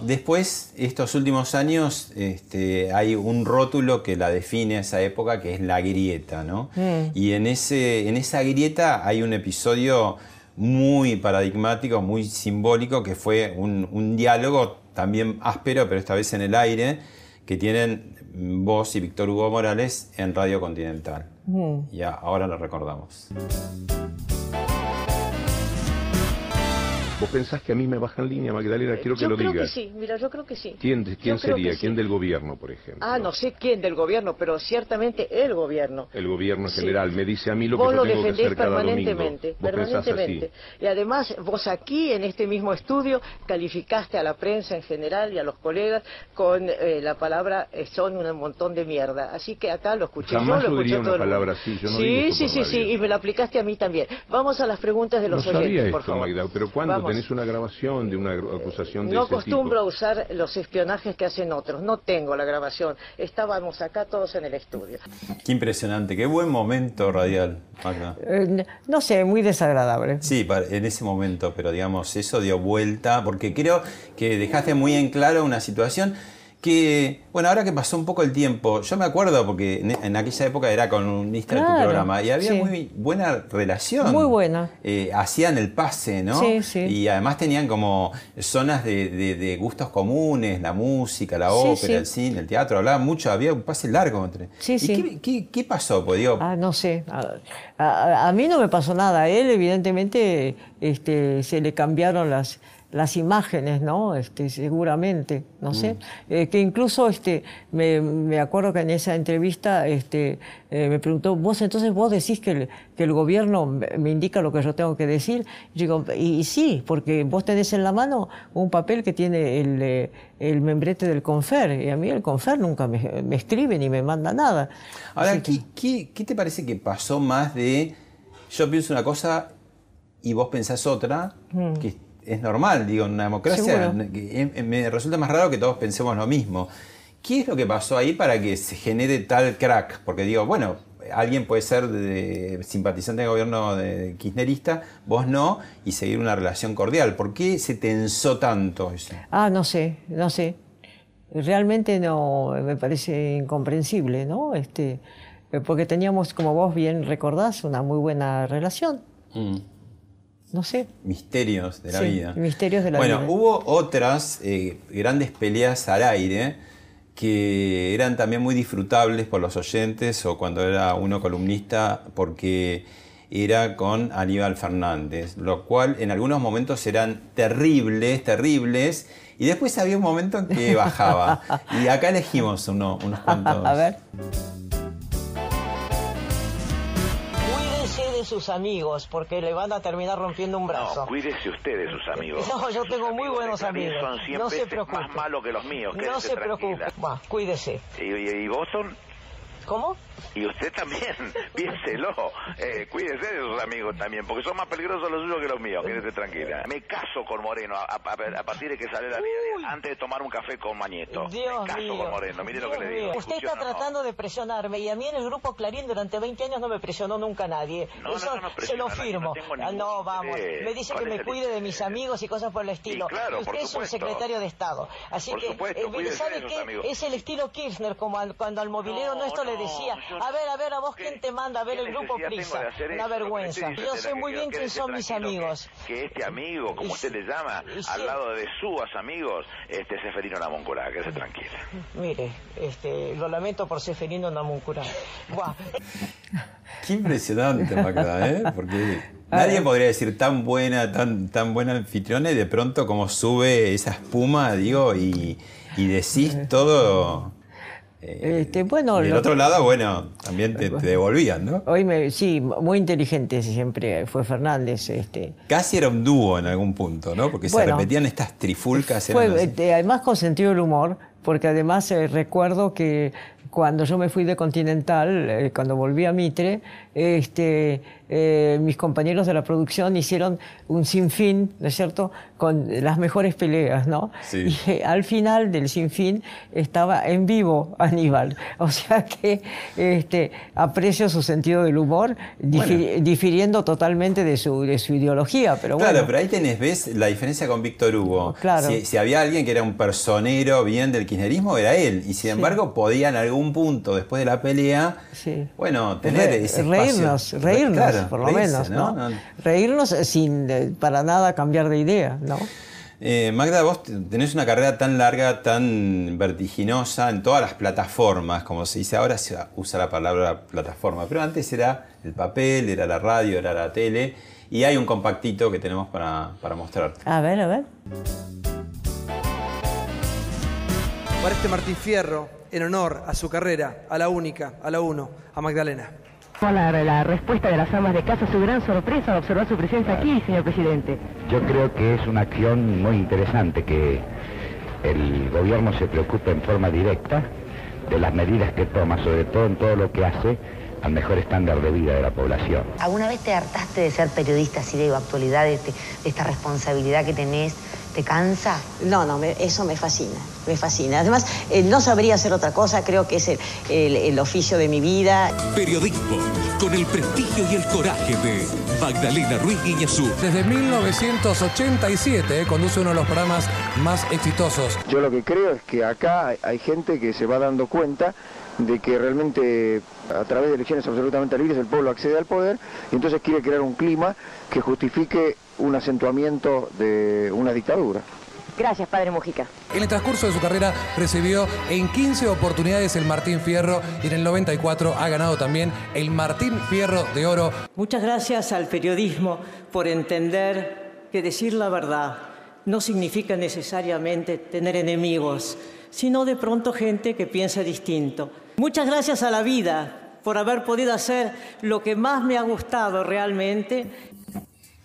A: Después, estos últimos años, este, hay un rótulo que la define a esa época, que es la grieta, ¿no?
B: Mm.
A: Y en, ese, en esa grieta hay un episodio muy paradigmático, muy simbólico, que fue un, un diálogo también áspero, pero esta vez en el aire, que tienen vos y Víctor Hugo Morales en Radio Continental.
B: Mm.
A: Y ahora lo recordamos.
I: ¿Vos pensás que a mí me bajan línea, Magdalena? Quiero que
J: yo
I: lo
J: creo
I: digas.
J: que sí, mira, yo creo que sí.
I: ¿Quién, quién
J: Yo creo
I: sería?
J: que sí.
I: ¿Quién del gobierno, por ejemplo?
J: Ah, no sé quién del gobierno, pero ciertamente el gobierno.
I: El gobierno en
J: Sí.
I: general me dice a mí lo que
J: vos
I: yo
J: lo
I: tengo que
J: defendés
I: hacer cada domingo.
J: permanentemente,
I: ¿Vos
J: permanentemente.
I: así?
J: Y además, vos aquí, en este mismo estudio, calificaste a la prensa en general y a los colegas con eh, la palabra eh, son un montón de mierda. Así que acá lo escuché
I: Jamás
J: yo,
I: yo
J: lo
I: diría
J: escuché
I: una
J: todo el mundo.
I: palabra así, yo no
J: sí,
I: digo
J: sí, sí, sí, y me lo aplicaste a mí también. Vamos a las preguntas de los
I: no sabía
J: oyentes, por
I: esto,
J: favor.
I: Magda, pero ¿cuándo
J: Vamos.
I: Tenés una grabación de una acusación de
J: No
I: ese
J: acostumbro a usar los espionajes que hacen otros. No tengo la grabación. Estábamos acá todos en el estudio.
A: Qué impresionante, qué buen momento radial, Magda.
B: Eh, no sé, muy desagradable.
A: Sí, en ese momento, pero digamos, eso dio vuelta, porque creo que dejaste muy en claro una situación que, bueno, ahora que pasó un poco el tiempo, yo me acuerdo porque en, en aquella época era columnista de tu
B: Claro,
A: programa y había
B: sí.
A: muy buena relación.
B: Muy buena.
A: Eh, hacían el pase, ¿no?
B: Sí, sí.
A: Y además tenían como zonas de, de- de gustos comunes, la música, la ópera, el cine, el teatro, hablaban mucho, había un pase largo entre.
B: Sí,
A: ¿Y
B: sí.
A: Qué, qué- qué pasó? Pues digo,
B: Ah, no sé. A, a- a mí no me pasó nada. A él, evidentemente, este, se le cambiaron las, las imágenes, ¿no? Este, seguramente, no sé. Eh, que incluso este, me, me acuerdo que en esa entrevista este, eh, me preguntó, vos entonces vos decís que el, que el gobierno me indica lo que yo tengo que decir. Y digo, y, y sí, porque vos tenés en la mano un papel que tiene el, eh, el membrete del CONFER. Y a mí el CONFER nunca me, me escribe ni me manda nada.
A: Ahora,
B: Así que-
A: ¿qué, qué, qué te parece que pasó más de yo pienso una cosa y vos pensás otra?
B: Mm.
A: Que es normal, digo, en una democracia em- me resulta más raro que todos pensemos lo mismo. ¿Qué es lo que pasó ahí para que se genere tal crack? Porque digo, bueno, alguien puede ser de- simpatizante del gobierno de, kirchnerista, vos no, y seguir una relación cordial. ¿Por qué se tensó tanto eso?
B: Ah, no sé, no sé. Realmente no, me parece incomprensible, ¿no? Este, eh, porque teníamos, como vos bien recordás, una muy buena relación.
A: Mm.
B: No sé.
A: Misterios de la
B: Sí,
A: vida.
B: misterios de la
A: bueno,
B: vida.
A: hubo otras eh, grandes peleas al aire que eran también muy disfrutables por los oyentes o cuando era uno columnista porque era con Aníbal Fernández, lo cual en algunos momentos eran terribles, terribles, y después había un momento en que bajaba. [laughs] y acá elegimos uno, unos cuantos.
B: A ver.
J: Sus amigos porque le van a terminar rompiendo un brazo.
D: No, cuídese usted de sus amigos. [laughs]
J: No, yo
D: Sus
J: tengo muy buenos amigos.
D: Son 100
J: No se preocupe.
D: más malos que los míos.
J: No se preocupe.
D: tranquila.
J: Va, cuídese.
D: ¿Y, y, y Boston?
J: ¿Cómo?
D: Y usted también, [laughs] piénselo. Eh, cuídese de sus amigos también, porque son más peligrosos los suyos que los míos. Quédese tranquila. Me caso con Moreno a, a- a partir de que sale la vida, antes de tomar un café con Mañeto.
J: Dios
D: Me caso
J: mío.
D: con Moreno, mire lo que le digo.
J: Usted está
D: no.
J: tratando de presionarme y a mí en el grupo Clarín durante 20 años no me presionó nunca nadie.
D: No, no,
J: Eso
D: no, no
J: se lo firmo.
D: no
J: vamos. Me dice
D: ¿Cuál
J: que me cuide de mis amigos y cosas por el estilo.
D: claro,
J: y
D: por
J: usted es un secretario de Estado. Así
D: Por
J: que,
D: supuesto,
J: eh, ¿sabe qué? Es el estilo Kirchner, como al- cuando al movilero nuestro le decía, a ver, a ver, a vos quién te manda a ver
D: ¿Qué
J: el grupo Prisa. Una
D: que
J: vergüenza. Yo sé
D: que
J: muy bien quién son mis
D: que-
J: amigos.
D: Que, este amigo, como usted le llama, al lado de sus amigos, este Seferino Namoncurá, quédese tranquila.
J: Mire, este, lo lamento por Seferino Namuncurá. Buah.
A: Qué impresionante, Magda, ¿eh? [laughs] Porque nadie podría decir tan buena, tan, tan buena anfitriona y de pronto como sube esa espuma, digo, y, y decís [laughs] todo. Eh,
B: Este, bueno,
A: y del otro lado, bueno, también te, te devolvían, ¿no?
B: Hoy me, sí, muy inteligente siempre fue Fernández. Este.
A: Casi era un dúo en algún punto, ¿no? Porque se repetían estas trifulcas.
B: Fue,
A: eran así.
B: este, además con sentido del humor, porque además eh, recuerdo que cuando yo me fui de Continental, eh, cuando volví a Mitre, este, eh, mis compañeros de la producción hicieron un sinfín, ¿no es cierto?, con las mejores peleas, ¿no?
A: Sí.
B: Y eh, al final del sinfín estaba en vivo Aníbal. [laughs] O sea que este, aprecio su sentido del humor, difi- difiriendo totalmente de su, de su ideología, pero
A: Claro,
B: bueno.
A: pero ahí tenés, ves la diferencia con Víctor Hugo.
B: Claro.
A: Si, si había alguien que era un personero bien del kirchnerismo, era él. Y sin embargo, podía algún punto, después de la pelea,
B: Sí.
A: bueno, tener
B: Re-
A: ese
B: reírnos,
A: espacio.
B: reírnos,
A: Claro,
B: por lo
A: reírse,
B: menos, ¿no?
A: ¿no?
B: Reírnos sin eh, para nada cambiar de idea, ¿no?
A: Eh, Magda, vos tenés una carrera tan larga, tan vertiginosa en todas las plataformas, como se dice ahora, se usa la palabra plataforma, pero antes era el papel, era la radio, era la tele, y hay un compactito que tenemos para, para mostrarte.
B: A ver, a ver.
K: Para este Martín Fierro, en honor a su carrera, a la única, a la uno, a Magdalena.
L: La, la respuesta de las amas de casa, su gran sorpresa al observar su presencia aquí, señor presidente.
M: Yo creo que es una acción muy interesante que el gobierno se preocupe en forma directa de las medidas que toma, sobre todo en todo lo que hace al mejor estándar de vida de la población.
N: ¿Alguna vez te hartaste de ser periodista así de actualidad, de, este- de esta responsabilidad que tenés? ¿Te cansa?
O: No, no, me- eso me fascina, me fascina. Además, eh, no sabría hacer otra cosa, creo que es el, el- el oficio de mi vida.
P: Periodismo, con el prestigio y el coraje de Magdalena Ruiz Guiñazú.
Q: Desde 1987 eh, conduce uno de los programas más exitosos.
R: Yo lo que creo es que acá hay- hay gente que se va dando cuenta de que realmente a través de elecciones absolutamente libres el pueblo accede al poder y entonces quiere crear un clima que justifique un acentuamiento de una dictadura.
L: Gracias, padre Mujica.
Q: En el transcurso de su carrera recibió en 15 oportunidades el Martín Fierro y en el 94 ha ganado también el Martín Fierro de Oro.
B: Muchas gracias al periodismo por entender que decir la verdad no significa necesariamente tener enemigos, sino de pronto gente que piensa distinto. Muchas gracias a la vida por haber podido hacer lo que más me ha gustado realmente.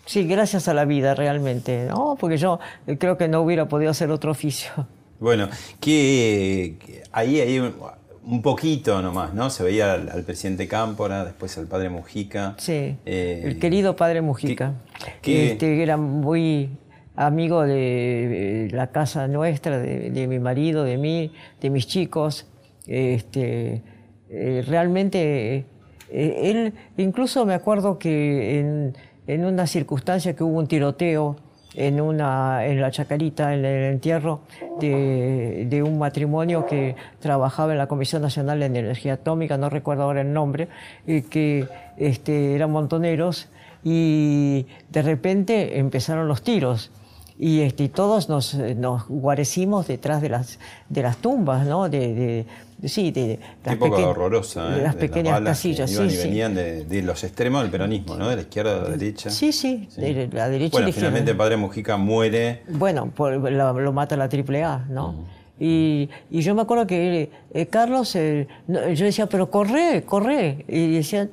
B: Sí, gracias a la vida realmente, ¿no? Porque yo eh, creo que no hubiera podido hacer otro oficio. [laughs]
A: Bueno, que, que ahí hay un, poquito nomás, ¿no? Se veía al, al presidente Cámpora, después al padre Mujica.
B: Sí,
A: Eh,
B: el querido padre Mujica,
A: qué-
B: este, era muy amigo de la casa nuestra, de, de mi marido, de mí, de mis chicos. Este, eh, realmente, él, incluso me acuerdo que en, en una circunstancia que hubo un tiroteo en, una, en la Chacarita, en el entierro de, un matrimonio que trabajaba en la Comisión Nacional de Energía Atómica, no recuerdo ahora el nombre, y que este, eran montoneros y de repente empezaron los tiros. Y este, y todos nos, eh, nos guarecimos detrás de las, de las tumbas, ¿no? De, de- de- sí, de las peque-
A: horrorosa, ¿eh?
B: las pequeñas
A: balas que
B: casillas,
A: iban
B: sí,
A: y
B: sí.
A: venían de, de los extremos del peronismo, ¿no? De la izquierda a la derecha.
B: Sí, sí, de la derecha y
A: Bueno,
B: la izquierda.
A: finalmente el padre Mujica muere.
B: Bueno, por- lo, lo mata la AAA, ¿no? Y, y yo me acuerdo que eh, Carlos, eh, yo decía, pero corre, corre. Y decía,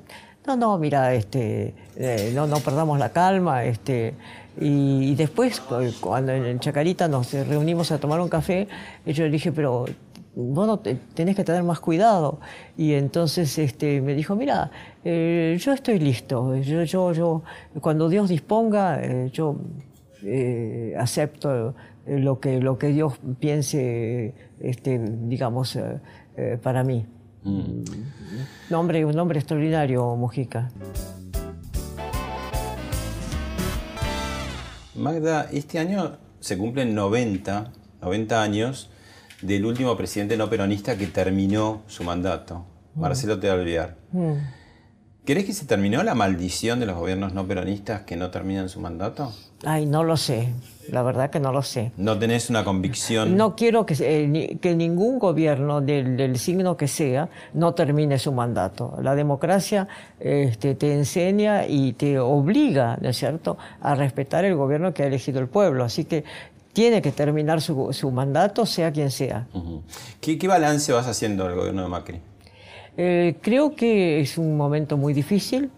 B: no, no, mira, este, eh, no, no perdamos la calma. Este, y, después, cu- cuando en Chacarita nos reunimos a tomar un café, yo le dije, pero vos no te- tenés que tener más cuidado. Y entonces este, me dijo, mira, eh, yo estoy listo. Yo, yo, yo, cuando Dios disponga, eh, yo eh, acepto eh, lo que, lo que Dios piense, este, digamos, eh, eh, para mí. Nombre, un nombre extraordinario, Mujica.
A: Magda, este año se cumplen 90, 90 años del último presidente no peronista que terminó su mandato, Marcelo T. Alvear.
B: Mm.
A: ¿Crees que se terminó la maldición de los gobiernos no peronistas que no terminan su mandato?
B: Ay, no lo sé, la verdad que no lo sé.
A: ¿No tenés una convicción?
B: No quiero que, eh, ni- que ningún gobierno del, del signo que sea no termine su mandato. La democracia este, te enseña y te obliga, ¿no es cierto?, a respetar el gobierno que ha elegido el pueblo. Así que tiene que terminar su, su mandato, sea quien sea.
A: Ujú. ¿Qué, qué balance vas haciendo del gobierno de Macri?
B: Eh, creo que es un momento muy difícil.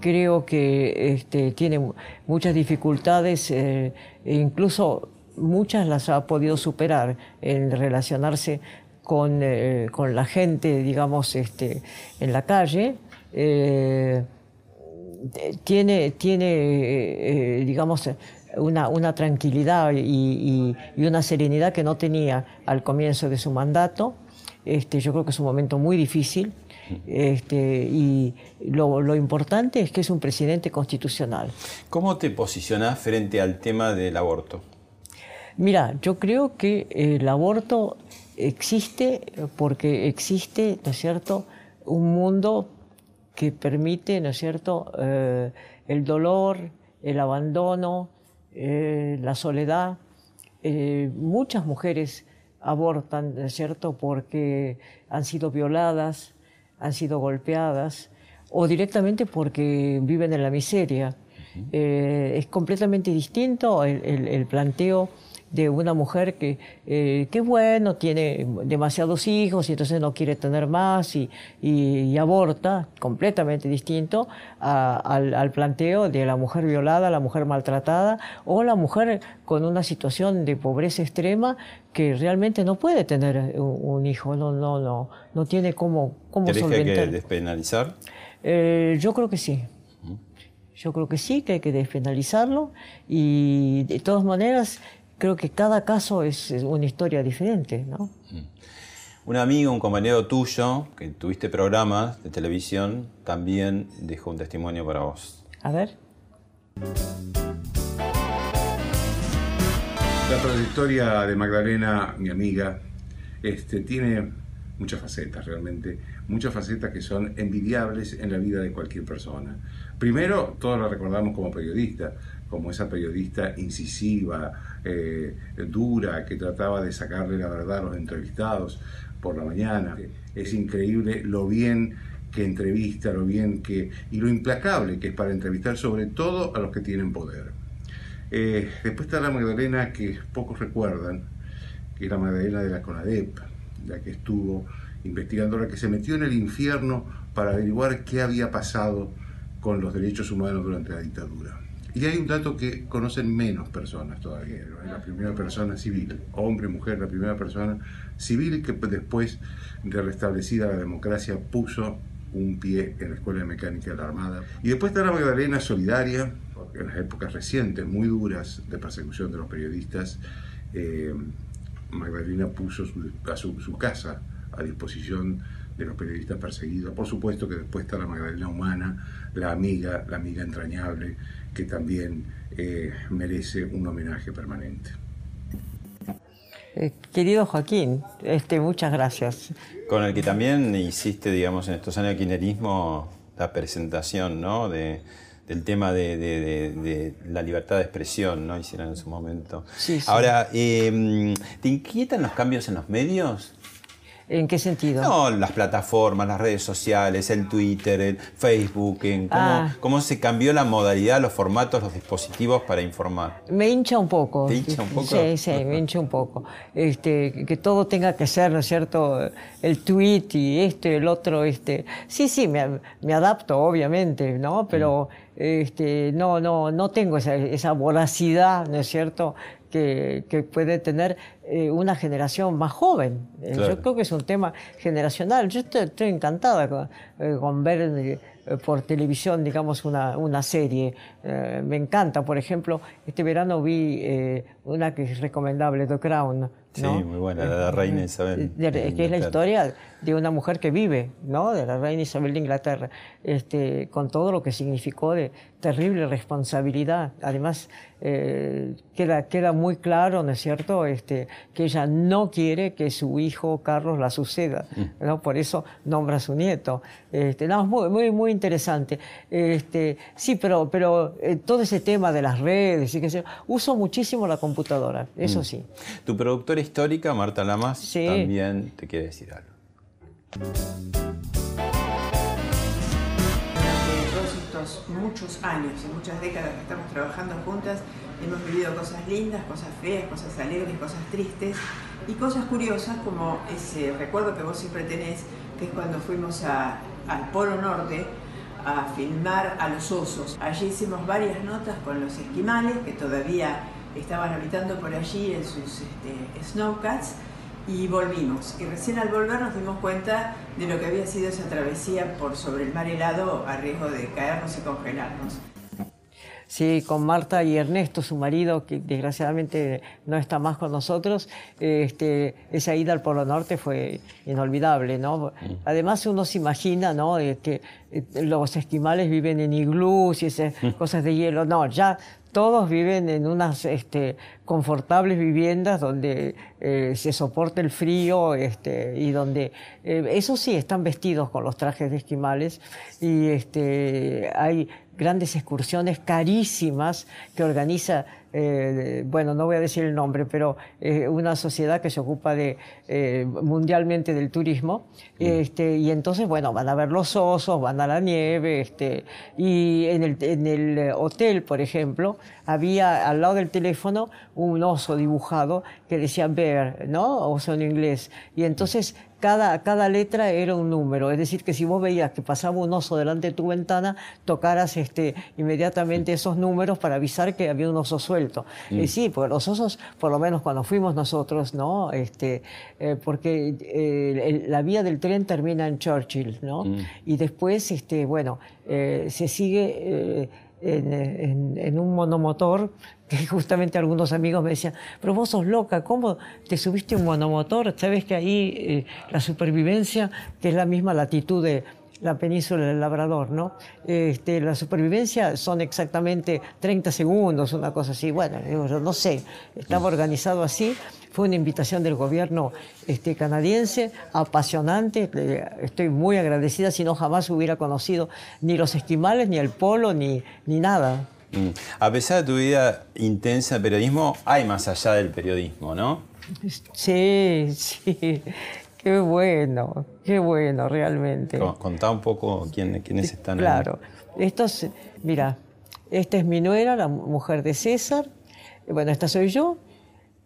B: Creo que este, tiene mu- muchas dificultades, eh, e incluso muchas las ha podido superar en relacionarse con, eh, la gente, digamos, este, en la calle. Tiene, tiene digamos, una, tranquilidad y una serenidad que no tenía al comienzo de su mandato. Este, yo creo que es un momento muy difícil. Este, y lo, lo importante es que es un presidente constitucional.
A: ¿Cómo te posicionás frente al tema del aborto?
B: Mira, yo creo que el aborto existe porque existe, ¿no es cierto?, un mundo que permite, ¿no es cierto?, eh, el dolor, el abandono, eh, la soledad. Eh, muchas mujeres abortan, ¿no es cierto?, porque han sido violadas, han sido golpeadas o directamente porque viven en la miseria. Eh, es completamente distinto el, el- el planteo de una mujer que, eh, qué bueno, tiene demasiados hijos y entonces no quiere tener más y, y- y aborta, completamente distinto a- al, al planteo de la mujer violada, la mujer maltratada o la mujer con una situación de pobreza extrema que realmente no puede tener un, un hijo, no, no, no, no tiene cómo, cómo
A: ¿Crees que hay que
B: solventar.
A: despenalizar?
B: Eh, yo creo que sí. Yo creo que sí, que hay que despenalizarlo y de todas maneras creo que cada caso es es una historia diferente, ¿no?
A: Un amigo, un compañero tuyo, que tuviste programas de televisión, también dejó un testimonio para vos.
B: A ver.
S: La trayectoria de Magdalena, mi amiga, este, tiene muchas facetas realmente, muchas facetas que son envidiables en la vida de cualquier persona. Primero, todos la recordamos como periodista, como esa periodista incisiva, eh, dura, que trataba de sacarle la verdad a los entrevistados por la mañana. Es increíble lo bien que entrevista, lo bien que y lo implacable que es para entrevistar sobre todo a los que tienen poder. Eh, después está la Magdalena que pocos recuerdan, que es la Magdalena de la CONADEP, la que estuvo investigando, la que se metió en el infierno para averiguar qué había pasado con los derechos humanos durante la dictadura. Y hay un dato que conocen menos personas todavía, la primera persona civil, hombre, mujer, la primera persona civil que después de restablecida la democracia puso un pie en la Escuela de Mecánica de la Armada. Y después está la Magdalena Solidaria, en las épocas recientes, muy duras de persecución de los periodistas, eh, Magdalena puso su, a su casa a disposición de los periodistas perseguidos. Por supuesto que después está la Magdalena humana, la amiga, la amiga entrañable, que también eh, merece un homenaje permanente.
B: Eh, querido Joaquín, este, muchas gracias.
A: Con el que también hiciste, digamos, en estos años de kirchnerismo, la presentación, ¿no? De, del tema de, de- de- de la libertad de expresión, ¿no? Hicieron en su momento.
B: Sí, sí.
A: Ahora, eh, ¿te inquietan los cambios en los medios?
B: ¿En qué sentido?
A: No, las plataformas, las redes sociales, el Twitter, el Facebook, en cómo,
B: Ah.
A: cómo se cambió la modalidad, los formatos, los dispositivos para informar.
B: Me hincha un poco.
A: ¿Te hincha un poco?
B: Sí, sí, me hincha un poco. Este, que todo tenga que ser, ¿no es cierto? El tweet y esto y el otro, este. Sí, sí, me, me adapto, obviamente, ¿no? Pero este, no, no, no tengo esa, esa voracidad, ¿no es cierto? Que, que puede tener eh, una generación más joven. Eh,
A: Claro.
B: Yo creo que es un tema generacional. Yo estoy, estoy encantada con, eh, con ver eh, por televisión, digamos, una, una serie. Eh, me encanta, por ejemplo, este verano vi eh, una que es recomendable, The Crown.
A: Sí,
B: ¿no?
A: muy buena, la de la reina Isabel.
B: De-
A: de
B: que es la historia de una mujer que vive, ¿no? De la reina Isabel de Inglaterra, este, con todo lo que significó de terrible responsabilidad. Además, eh, queda, queda muy claro, ¿no es cierto?, este, que ella no quiere que su hijo Carlos la suceda, ¿no? Por eso nombra a su nieto. Este, no, es muy, muy, muy interesante. Este, sí, pero, pero eh, todo ese tema de las redes y sé yo, uso muchísimo la computadora, eso
A: Mm.
B: sí.
A: Tu productora histórica, Marta Lamas,
B: Sí.
A: también te quiere decir algo.
T: Estos muchos años y muchas décadas que estamos trabajando juntas, hemos vivido cosas lindas, cosas feas, cosas alegres, cosas tristes y cosas curiosas como ese recuerdo que vos siempre tenés, que es cuando fuimos a- al Polo Norte a filmar a los osos. Allí hicimos varias notas con los esquimales que todavía estaban habitando por allí en sus este, snowcats y volvimos. Y recién al volver nos dimos cuenta de lo que había sido esa travesía por sobre el mar helado a riesgo de caernos y congelarnos.
B: Sí, con Marta y Ernesto, su marido, que desgraciadamente no está más con nosotros, este, esa ida al Polo Norte fue inolvidable, ¿no? Además uno se imagina, ¿no? de que eh, los esquimales viven en iglús y esas [laughs] cosas de hielo. No, ya todos viven en unas este, confortables viviendas donde eh, se soporta el frío este, y donde, eh, eso sí, están vestidos con los trajes de esquimales. Y este, hay grandes excursiones carísimas que organiza, eh, bueno, no voy a decir el nombre, pero eh, una sociedad que se ocupa de, eh, mundialmente del turismo. Este, y entonces, bueno, van a ver los osos, van a la nieve. Este, y en el, en el eh, hotel, por ejemplo, había al lado del teléfono un oso dibujado que decía bear, ¿no? Oso en inglés. Y entonces cada, cada letra era un número. Es decir, que si vos veías que pasaba un oso delante de tu ventana, tocaras este, inmediatamente esos números para avisar que había un oso suelto.
A: Mm.
B: Eh, sí, porque los osos, por lo menos cuando fuimos nosotros, ¿no? Este, eh, porque eh, el- la vía del tren termina en Churchill, ¿no?
A: Mm.
B: Y después, este, bueno, eh, se sigue eh, en, un monomotor, que justamente algunos amigos me decían, pero vos sos loca, ¿cómo te subiste un monomotor? Sabes que ahí eh, la supervivencia, es la misma latitud de la península del Labrador, ¿no? Este, la supervivencia son exactamente 30 segundos, una cosa así. Bueno, yo no sé, estaba organizado así. Fue una invitación del gobierno este, canadiense, apasionante. Estoy muy agradecida, si no jamás hubiera conocido ni los esquimales, ni el polo, ni, ni nada.
A: Mm. A pesar de tu vida intensa de periodismo, hay más allá del periodismo, ¿no?
B: Sí, sí. Qué bueno, qué bueno, realmente.
A: Con- Contá un poco quién, quiénes están ahí.
B: Claro. Estos, mira, esta es mi nuera, la mujer de César. Bueno, esta soy yo.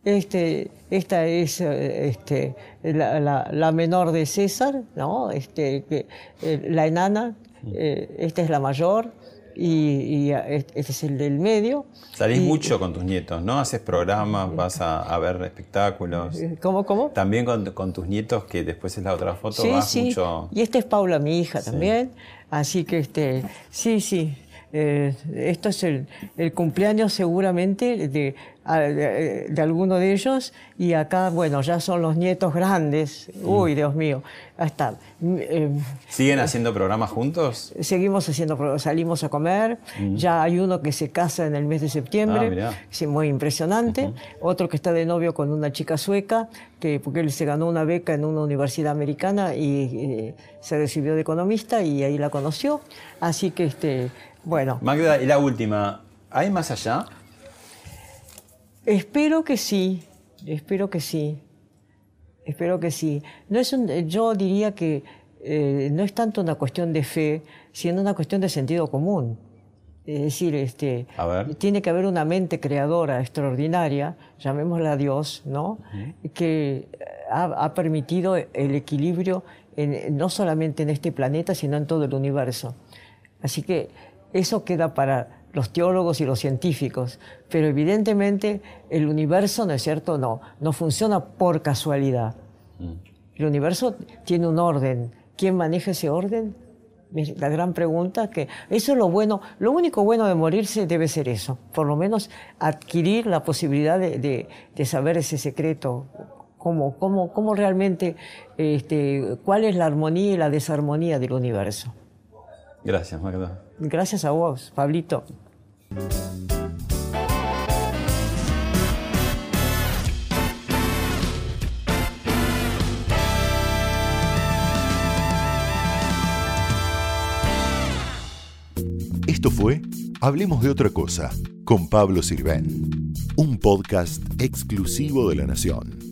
B: Este, esta es eh, este, la, la- la menor de César, ¿no? Este, que, eh, la enana. eh, esta es la mayor. Y, y, eh, este es el del medio.
A: Salís
B: Y-
A: mucho con tus nietos, ¿no? Haces programas, vas a, a ver espectáculos.
B: ¿Cómo, cómo?
A: También con, con tus nietos, que después es la otra foto,
B: Sí,
A: vas
B: sí.
A: mucho.
B: Y esta es Paula, mi hija también. Así que, este, sí, sí. Eh, esto es el, el cumpleaños seguramente de, de, de alguno de ellos. Y acá, bueno, ya son los nietos grandes. Uy, Dios mío. Hasta. mm, eh,
A: ¿Siguen haciendo programas juntos?
B: Seguimos haciendo, salimos a comer.
A: Mm.
B: Ya hay uno que se casa en el mes de
A: Ah,
B: septiembre.
A: mirá.
B: Sí, muy impresionante. Otro que está de novio con una chica sueca, que, porque él se ganó una beca en una universidad americana y eh, se recibió de economista y ahí la conoció. Así que este, Bueno.
A: Magda, y la última, ¿hay más allá?
B: Espero que sí, espero que sí, espero que sí. No es un- yo diría que eh, no es tanto una cuestión de fe, sino una cuestión de sentido común. Es decir, este, tiene que haber una mente creadora extraordinaria, llamémosla Dios, ¿no? que ha, ha permitido el equilibrio en- no solamente en este planeta, sino en todo el universo. Así que eso queda para los teólogos y los científicos, pero evidentemente el universo, ¿no es cierto? No, no funciona por casualidad. El universo tiene un orden. ¿Quién maneja ese orden? La gran pregunta que eso es lo bueno, lo único bueno de morirse debe ser eso, por lo menos adquirir la posibilidad de, de- de saber ese secreto, cómo, cómo, cómo realmente, este, cuál es la armonía y la desarmonía del universo.
A: Gracias, Magda.
B: Gracias a vos, Pablito.
U: Esto fue Hablemos de otra cosa con Pablo Sirven, un podcast exclusivo de La Nación.